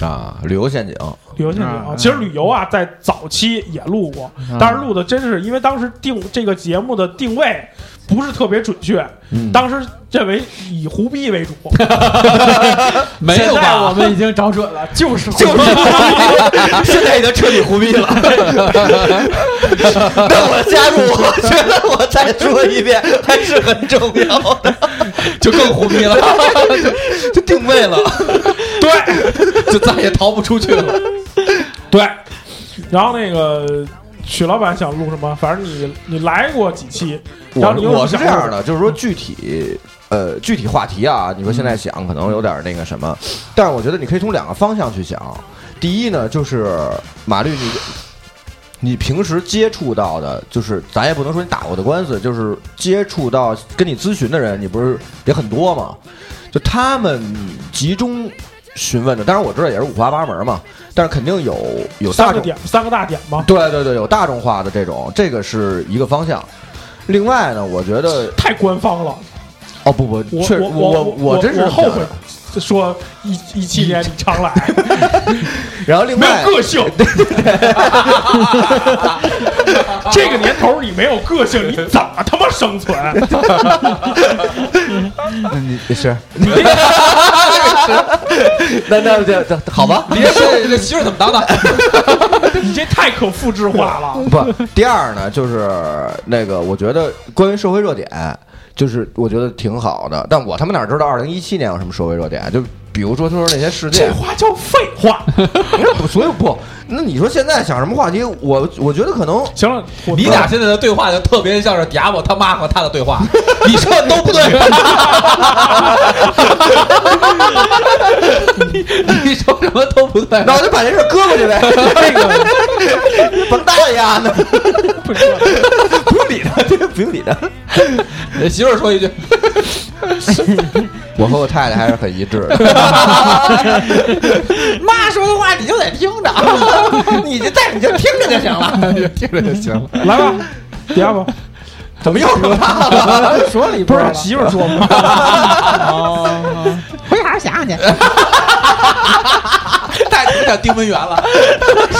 啊，旅游陷阱，旅游陷阱啊！其实旅游啊，在早期也录过，但是录的真是因为当时定这个节目的定位不是特别准确，当时认为以胡逼为主。没有吧？我们已经找准了，就是就是现在已经彻底胡逼了。那我加入，我觉得我再说一遍还是很重要的，就更胡逼了，就定位了。对，就再也逃不出去了。对，然后那个许老板想录什么？反正你你来过几期，我我是这样的，就是说具体呃具体话题啊，你说现在想可能有点那个什么，但是我觉得你可以从两个方向去想。第一呢，就是马律你你平时接触到的，就是咱也不能说你打过的官司，就是接触到跟你咨询的人，你不是也很多吗？就他们集中。询问的，当然我知道也是五花八门嘛，但是肯定有有三个点，三个大点吗？对对对，有大众化的这种，这个是一个方向。另外呢，我觉得太官方了。哦不不，确我我我真是后悔说一一七年你常来，然后另外没有个性。这个年头你没有个性，你怎么他妈生存？你是你这 那那这这好吧？你这这媳妇怎么当的？你这太可复制化了。不，第二呢，就是那个，我觉得关于社会热点，就是我觉得挺好的。但我他妈哪知道二零一七年有什么社会热点？就比如说他说那些事件，这话叫废话。所以不，那你说现在想什么话题？我我觉得可能行了，你俩现在的对话就特别像是迪亚波他妈和他的对话，你说的都不对。你 你说什么都不对，那我就把这事搁过去呗。这个甭搭理呀，那不用理他，这个不用理他。媳妇儿说一句，我和我太太还是很一致的。妈说的话你就得听着，你就在你就听着就行了，听着就行了。来吧，第二步。怎么又说他了？说了一不是媳妇儿说吗？哦，回好好想想去。太有点丁文元了，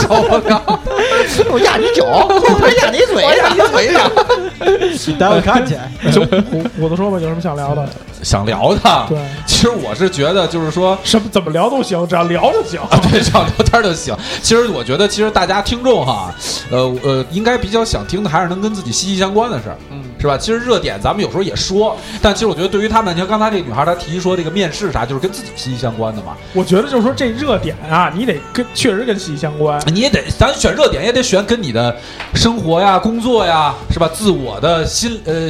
受不了！我压你脚，我压你嘴，我压你腿上。你待会看去。就 虎虎子说吧，有什么想聊的？想聊的，对，其实我是觉得，就是说什么怎么聊都行，只要聊就行。对，只要聊天就行。其实我觉得，其实大家听众哈，呃呃，应该比较想听的还是能跟自己息息相关的事儿，嗯，是吧？其实热点咱们有时候也说，但其实我觉得对于他们，你看刚才这个女孩她提说这个面试啥，就是跟自己息息相关的嘛。我觉得就是说这热点啊，你得跟确实跟息息相关。你也得，咱选热点也得选跟你的生活呀、工作呀，是吧？自我的心呃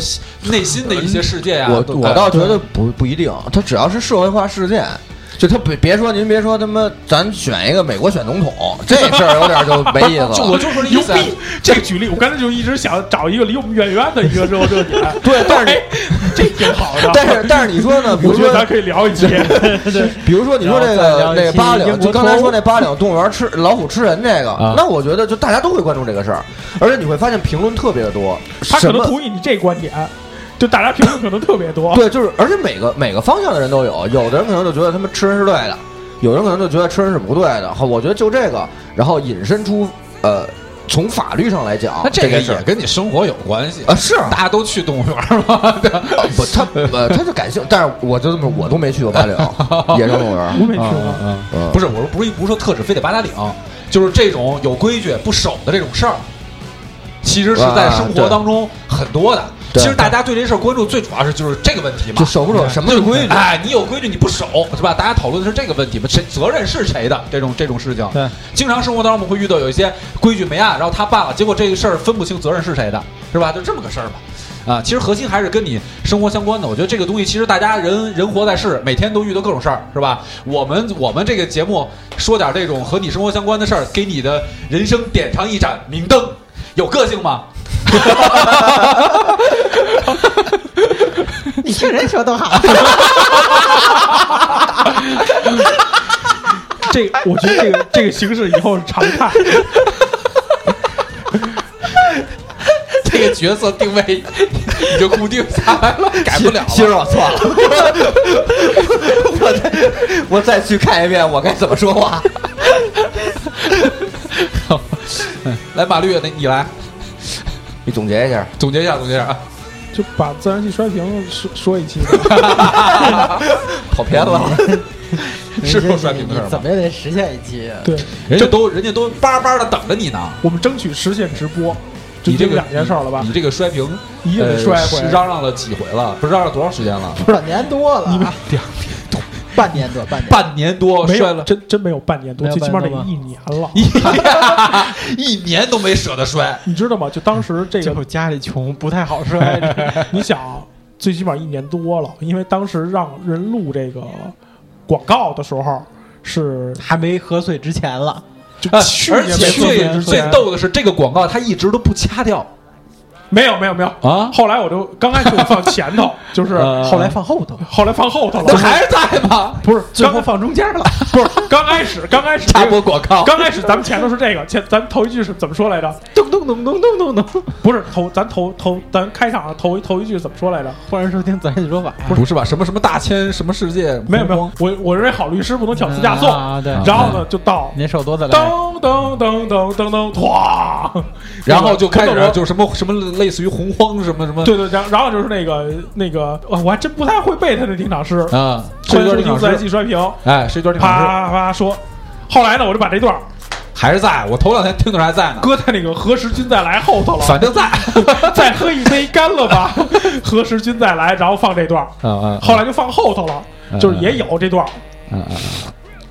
内心的一些世界呀。我我倒觉得不不一定，它只要是社会化事件。就他别别说，您别说他妈，咱选一个美国选总统，这事儿有点就没意思了。就我就说这意思。这个举例，我刚才就一直想找一个离我们远远的一个热热点。对，但是这挺好的。但是但是你说呢？比如说咱可以聊一期。比如说你说这个那个八岭，就刚才说那八岭动物园吃老虎吃人这个，那我觉得就大家都会关注这个事儿，而且你会发现评论特别的多。他可能同意你这观点。就大家评论可能特别多，对，就是而且每个每个方向的人都有，有的人可能就觉得他们吃人是对的，有人可能就觉得吃人是不对的。好，我觉得就这个，然后引申出呃，从法律上来讲，那这个也跟你生活有关系啊。是，大家都去动物园吗？不，他呃他就感兴趣，但是我就这么我都没去过八达岭野生动物园，我没去过。嗯，不是，我说不是不是说特指非得八达岭，就是这种有规矩不守的这种事儿，其实是在生活当中很多的。其实大家对这事儿关注最主要是就是这个问题嘛，就守不守什么规矩？哎，你有规矩你不守是吧？大家讨论的是这个问题嘛，谁责任是谁的这种这种事情。对，经常生活当中我们会遇到有一些规矩没按，然后他办了，结果这个事儿分不清责任是谁的，是吧？就这么个事儿嘛。啊，其实核心还是跟你生活相关的。我觉得这个东西其实大家人人活在世，每天都遇到各种事儿，是吧？我们我们这个节目说点这种和你生活相关的事儿，给你的人生点上一盏明灯，有个性吗？你听人说都好。这我觉得这个这个形式以后是常态。这个角色定位你就固定下来了，改不了了。其实我错了，我再我再去看一遍，我该怎么说话？来，马律，那你来。你总结一下，总结一下，总结一下啊！就把自然系摔平说说一期，跑偏了，是说摔平的事儿怎么也得实现一期。对，人家都人家都巴巴的等着你呢。我们争取实现直播，你这个两件事了吧？你这个摔平一定得衰回，嚷嚷了几回了？不知道多长时间了？不知道年多了，你们两年多。半年多，半年。半年多没摔了，真真没有半年多，最起码得一年了，一年都没舍得摔，你知道吗？就当时这个 家里穷，不太好摔。你想，最起码一年多了，因为当时让人录这个广告的时候是还没喝醉之前了，就去而年且最最最逗的是，这个广告它一直都不掐掉。没有没有没有啊！后来我就刚开始我放前头，就是后来放后头，后来放后头了。那还是在吗？不是，最后放中间了。不是，刚开始刚开始插播广告，刚开始咱们前头是这个，前咱头一句是怎么说来着？咚咚咚咚咚咚咚咚。不是头，咱头头咱开场头头一句怎么说来着？欢迎收听自然系说法。不是吧？什么什么大千什么世界？没有没有，我我认为好律师不能挑自驾送。啊对然后呢，就到您手多的来。噔噔噔噔噔噔，唰，然后就开始就什么什么类似于洪荒什么什么。对对，然后然后就是那个那个，啊我还真不太会背他的定场诗。啊欢迎定场诗。听自然系摔屏，哎，是一段定场诗，啪啪说。后来呢，我就把这段还是在我头两天听的时候还在呢。搁在那个何时君再来后头了，反正在，再喝一杯干了吧，何时君再来，然后放这段，嗯嗯，后来就放后头了，就是也有这段。嗯嗯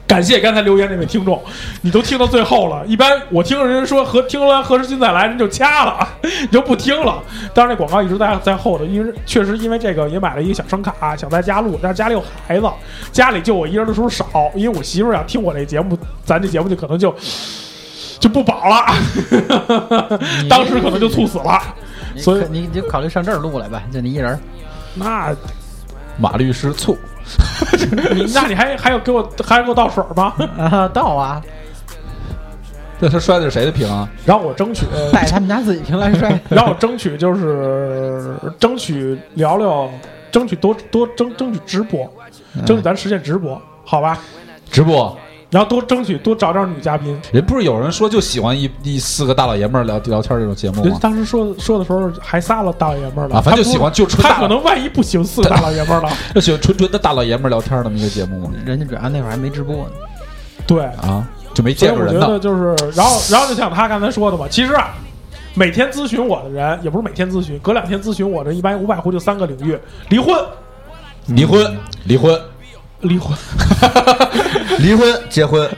感谢刚才留言那位听众，你都听到最后了。一般我听人说和听完何时君再来，人就掐了，你就不听了。当然，那广告一直在在后头，因为确实因为这个也买了一个小声卡，想在家录，但是家里有孩子，家里就我一人的时候少，因为我媳妇儿要听我这节目，咱这节目就可能就就不保了，当时可能就猝死了。所以你你就考虑上这儿录来吧，就你一人儿。那马律师醋，你 那你还还有给我还给我倒水吗？啊，倒啊，那他摔的是谁的屏啊？然后我争取带他们家自己瓶来摔。然后我争取就是争取聊聊，争取多多争争取直播，争取咱实现直播，好吧？直播。然后多争取多找找女嘉宾。人不是有人说就喜欢一一四个大老爷们儿聊聊天这种节目吗？人当时说说的时候还仨了大老爷们儿了啊反正就喜欢就纯大他可能万一不行四个大老爷们儿了，就喜欢纯纯的大老爷们儿聊天那么一个节目吗？人家主要那会儿还没直播呢。对，啊，就没见过人呢。得就是，然后然后就像他刚才说的嘛，其实啊，每天咨询我的人也不是每天咨询，隔两天咨询我的，一般无外乎就三个领域：离婚、离婚，离婚，离婚，离婚、结婚，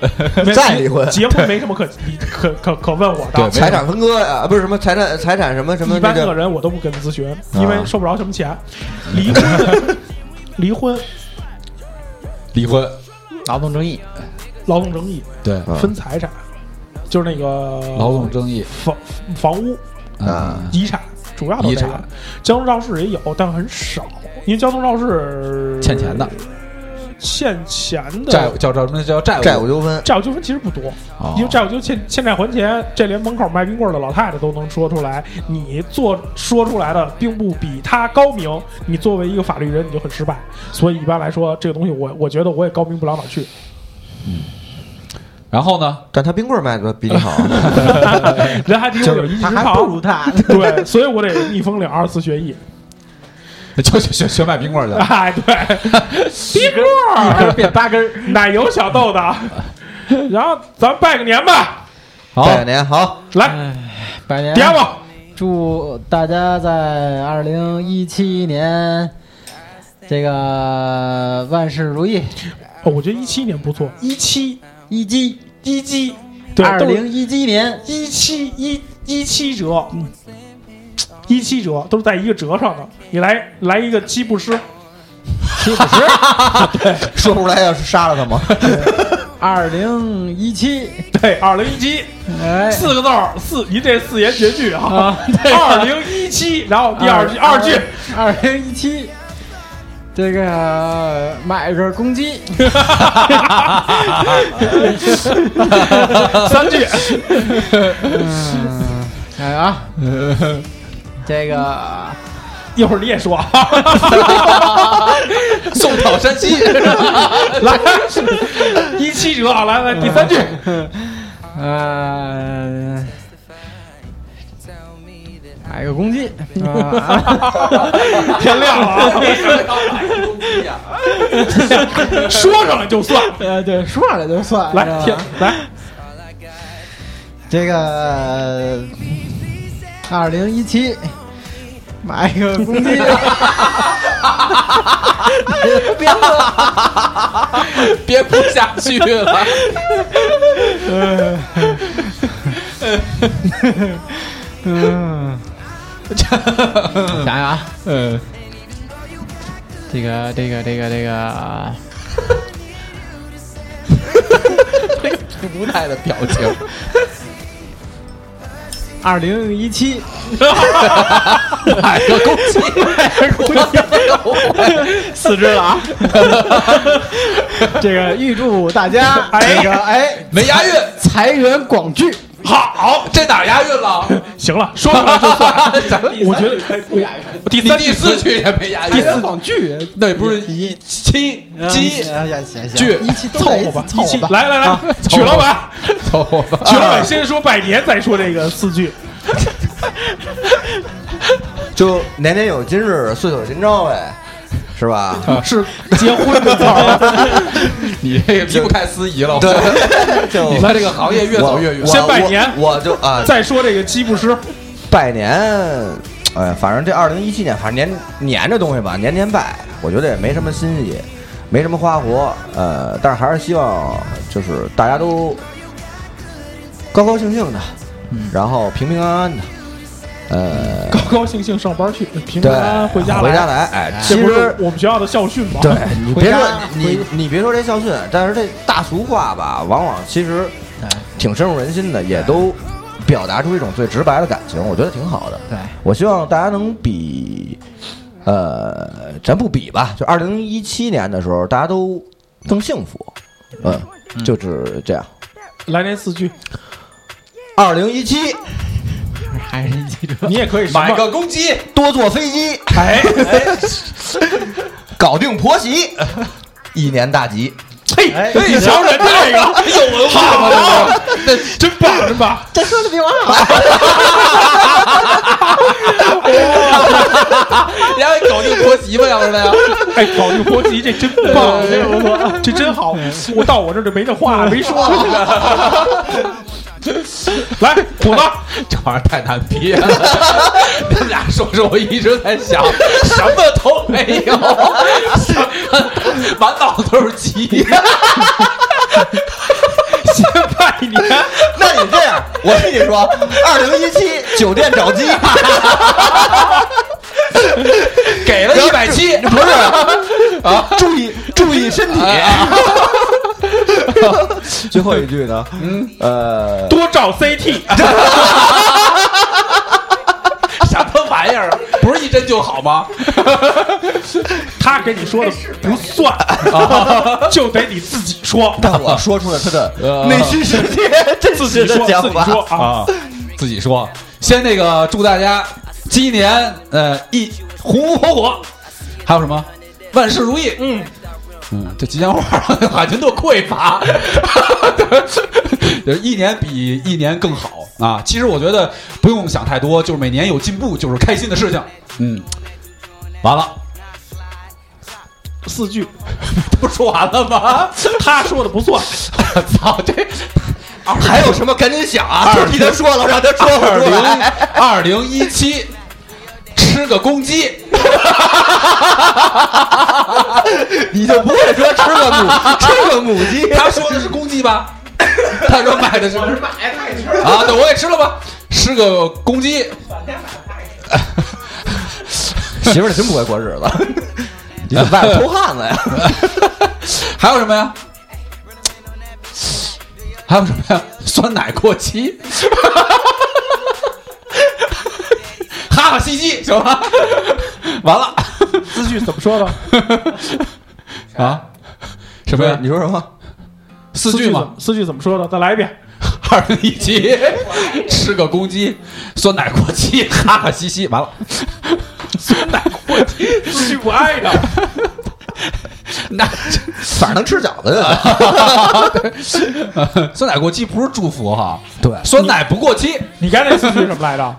再离婚，结婚没什么 可可可可问我的。财产分割呀，不是什么财产财产什么什么一般那个个人我都不跟咨询，啊。因为收不着什么钱。离婚，离婚，离婚，劳动争议，劳动争议，对，分财产，就是那个劳动争议，房房屋。啊，遗产，主要都遗这个产。交通肇事也有，但很少，因为交通肇事欠钱的，欠钱的债务叫叫什么叫债务债务纠纷，债务纠纷其实不多，哦因为债务纠欠欠债还钱，这连门口卖冰棍儿的老太太都能说出来。你做说出来的并不比他高明，你作为一个法律人你就很失败。所以一般来说，这个东西我我觉得我也高明不了哪去，嗯。然后呢？但他冰棍儿卖的比你好，人还比我有一技之他还长，不如他对，所以我得逆风领二次学艺。就学学学卖冰棍儿去。哎，对，冰棍一根儿变八根儿。奶油小豆的。然后咱拜个年吧，好，拜个年好，来拜年，点我。祝大家在二零一七年这个万事如意。哦，我觉得一七年不错，一七一七一七，对，二零一七年一七一一七折，一七折都是在一个折上的。你来来一个七步诗，七步诗，对，说出来要是杀了他吗？二零一七，对，二零一七。哎，四个字儿，四，您这四言绝句啊。二零一七，然后第二句二句，二零一七，这个买个公鸡，三句，嗯，哎啊，这个。一会儿你也说，送讨山西，来一七折啊，来来第三句，呃，买个公鸡，啊天亮了啊，说上来就算，呃，对，说上来就算，来是吧？天来，这个二零一七买个公鸡，别乐，憋不下去了。嗯，想想啊，嗯，这个这个这个这个，无奈的表情。二零一七买个公鸡，买个公鸡，四只了啊！这个预祝大家这个哎没押韵，财源广聚。好，这哪押韵了？行了，说出来就算。我觉得不押韵第三第四句也没押韵，第四句那不是一七鸡句一期凑合吧，凑合吧。来来来啊，曲老板，凑合吧。先说拜年，再说这个四句。就年年有今日，岁岁有今朝呗，是吧？是结婚的词儿。你这个离不开司仪了，对，就你们这个行业越走越远。我先拜年我我就啊，再说这个七步诗，拜年，哎，反正这二零一七年，反正年年这东西吧，年年拜，我觉得也没什么新意，没什么花活，呃，但是还是希望就是大家都高高兴兴的，然后平平安安的，呃，高高兴兴上班去，平平，安安回家来。回家来，哎，其这不是实我们学校的校训吗？对 你别说家你你别说这校训，但是这大俗话吧，往往其实哎挺深入人心的，也都表达出一种最直白的感情，我觉得挺好的。对，我希望大家能比，呃，咱不比吧，就二零一七年的时候，大家都更幸福，嗯，就是这样。来年四句，二零一七，还是一汽车你也可以买个公鸡，多坐飞机，哎，搞定婆媳，一年大吉。嘿，你瞧人这个有文化吗？真棒，真棒！这说的比我好。你还搞定婆媳吧，要是那样。哎，搞定婆媳这真棒，这真好。我到我这儿就没那话没说。来，虎子，这玩意儿太难憋了。你们俩说说，我一直在想，什么都没有，什么满脑都是鸡。先拜年，那你这样，我跟你说，二零一七酒店找鸡，给了一百七，不是啊？注意注意身体。最后一句呢？嗯，呃，多照 CT。什么玩意儿？不是一针就好吗？他给你说的不算，啊就得你自己说。但我说出了他的内心世界，真自己说，自己说啊。啊，自己说。先那个祝大家鸡年呃一红红火火，还有什么万事如意。嗯，嗯，这吉祥话海军 都匮乏，就是一年比一年更好啊。其实我觉得不用想太多，就是每年有进步就是开心的事情。嗯，完了，四句，不说完了吗？他说的不算。我操，这还有什么赶紧想啊！就替他说了，让他说出来。二零一七吃个公鸡，你就不会说吃个母 吃个母鸡？他说的是公鸡吧？他说买的是买啊，对，我也吃了吧，吃个公鸡。媳妇儿，你真不会过日子，你怎么外头偷汉子呀？还有什么呀？还有什么呀？酸奶过期，哈哈嘻嘻，行吧？完了，四句怎么说的？啊？什么呀？你说什么？四句吗，四句怎么说的？再来一遍。二零一七，吃个公鸡，酸奶过期，哈哈嘻嘻，完了。酸奶过期，四句不挨着。那反正能吃饺子呀。酸奶过期不是祝福哈，对，酸奶不过期。你刚才那四句什么来着？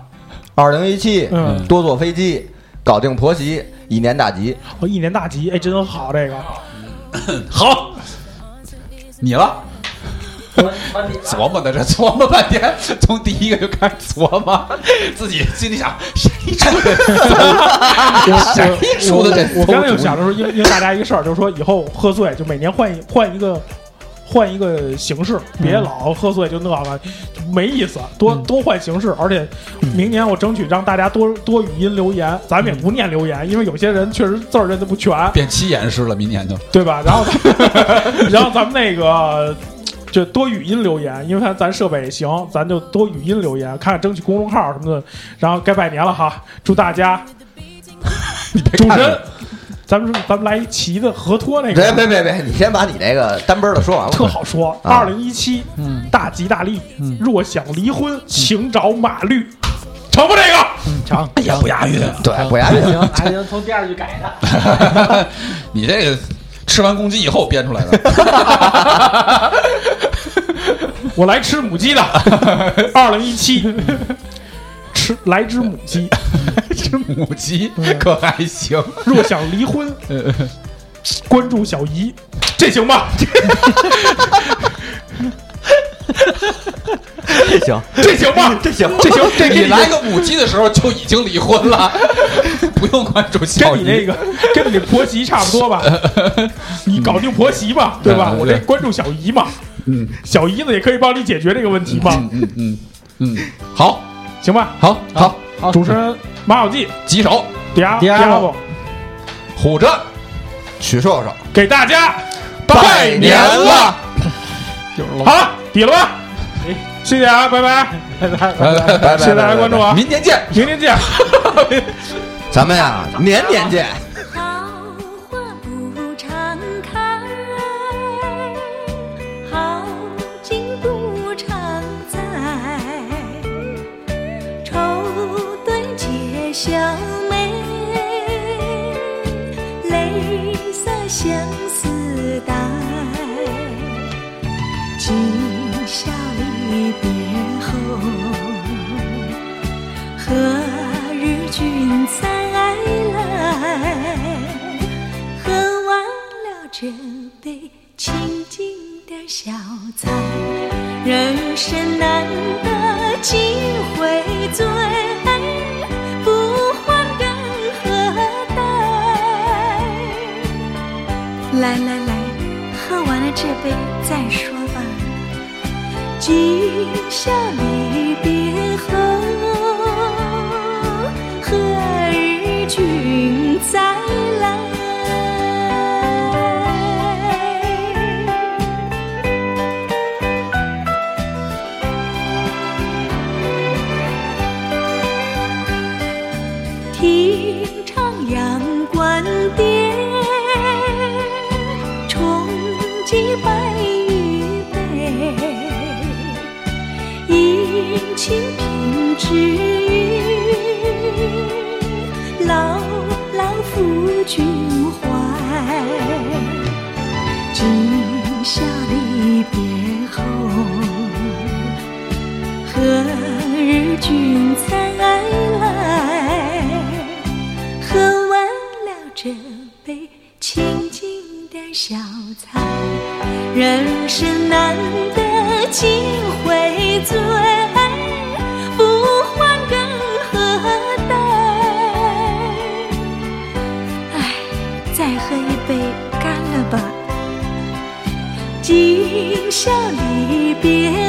二零一七，嗯多坐飞机，搞定婆媳，一年大吉。我一年大吉，哎，真好，这个 好，你了。琢磨的这琢磨半天，从第一个就开始琢磨，自己心里想谁出的？谁出的这？我刚才就想着说，因为因为大家一个事儿，就是说以后喝醉就每年换一换一个换一个形式，别老喝醉就那个没意思，多多换形式。而且明年我争取让大家多多语音留言，咱们也不念留言，因为有些人确实字儿认得不全，变七言诗了，明年就对吧？然后 然后咱们那个。就多语音留言，因为看咱设备也行，咱就多语音留言，看看争取公众号什么的。然后该拜年了哈，祝大家 主持人咱们是咱们来一旗子河托那个，别别别别，你先把你那个单奔的说完了。特好说。啊二零一七，嗯，大吉大利。若想离婚，请找马律，成不这个？成，哎呀，不押韵，对，不押韵。行，还行，从第二句改的。你这个吃完公鸡以后编出来的。我来吃母鸡的。二零一七，吃来只母鸡，只母鸡可还行。若想离婚，关注小姨，这行吧？这行，这行吧？这行，这行，你来个母鸡的时候就已经离婚了，不用关注小姨。跟你那个跟你那婆媳差不多吧？你搞定婆媳吧，对吧？我这关注小姨嘛，嗯，小姨子也可以帮你解决这个问题嘛。嗯嗯嗯，好，行吧？好，好，好，主持人。马小记几手，嗲第二嗲不。虎着曲寿寿给大家拜年了。好了，底了吧？谢谢啊，拜拜，拜拜拜拜谢谢大家关注啊，明年见，明年见。咱们呀，年年见。今宵离别。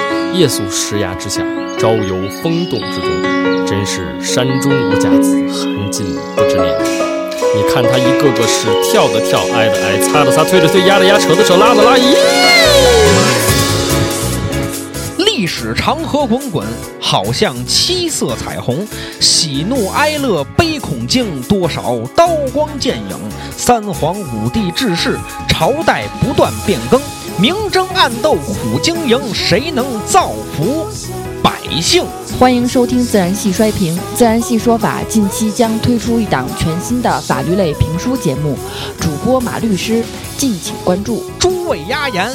夜宿石崖之下，朝游风洞之中，真是山中无甲子，寒尽不知年。你看他一个个是跳的跳，挨的挨，擦的擦，推的推，压的压，扯的扯，拉的拉，咦！历史长河滚滚，好像七色彩虹，喜怒哀乐悲恐惊，多少刀光剑影。三皇五帝治世，朝代不断变更，明争暗斗苦经营，谁能造福百姓。欢迎收听《自然系衰评》，自然系说法近期将推出一档全新的法律类评书节目，主播马律师，敬请关注。诸位压言。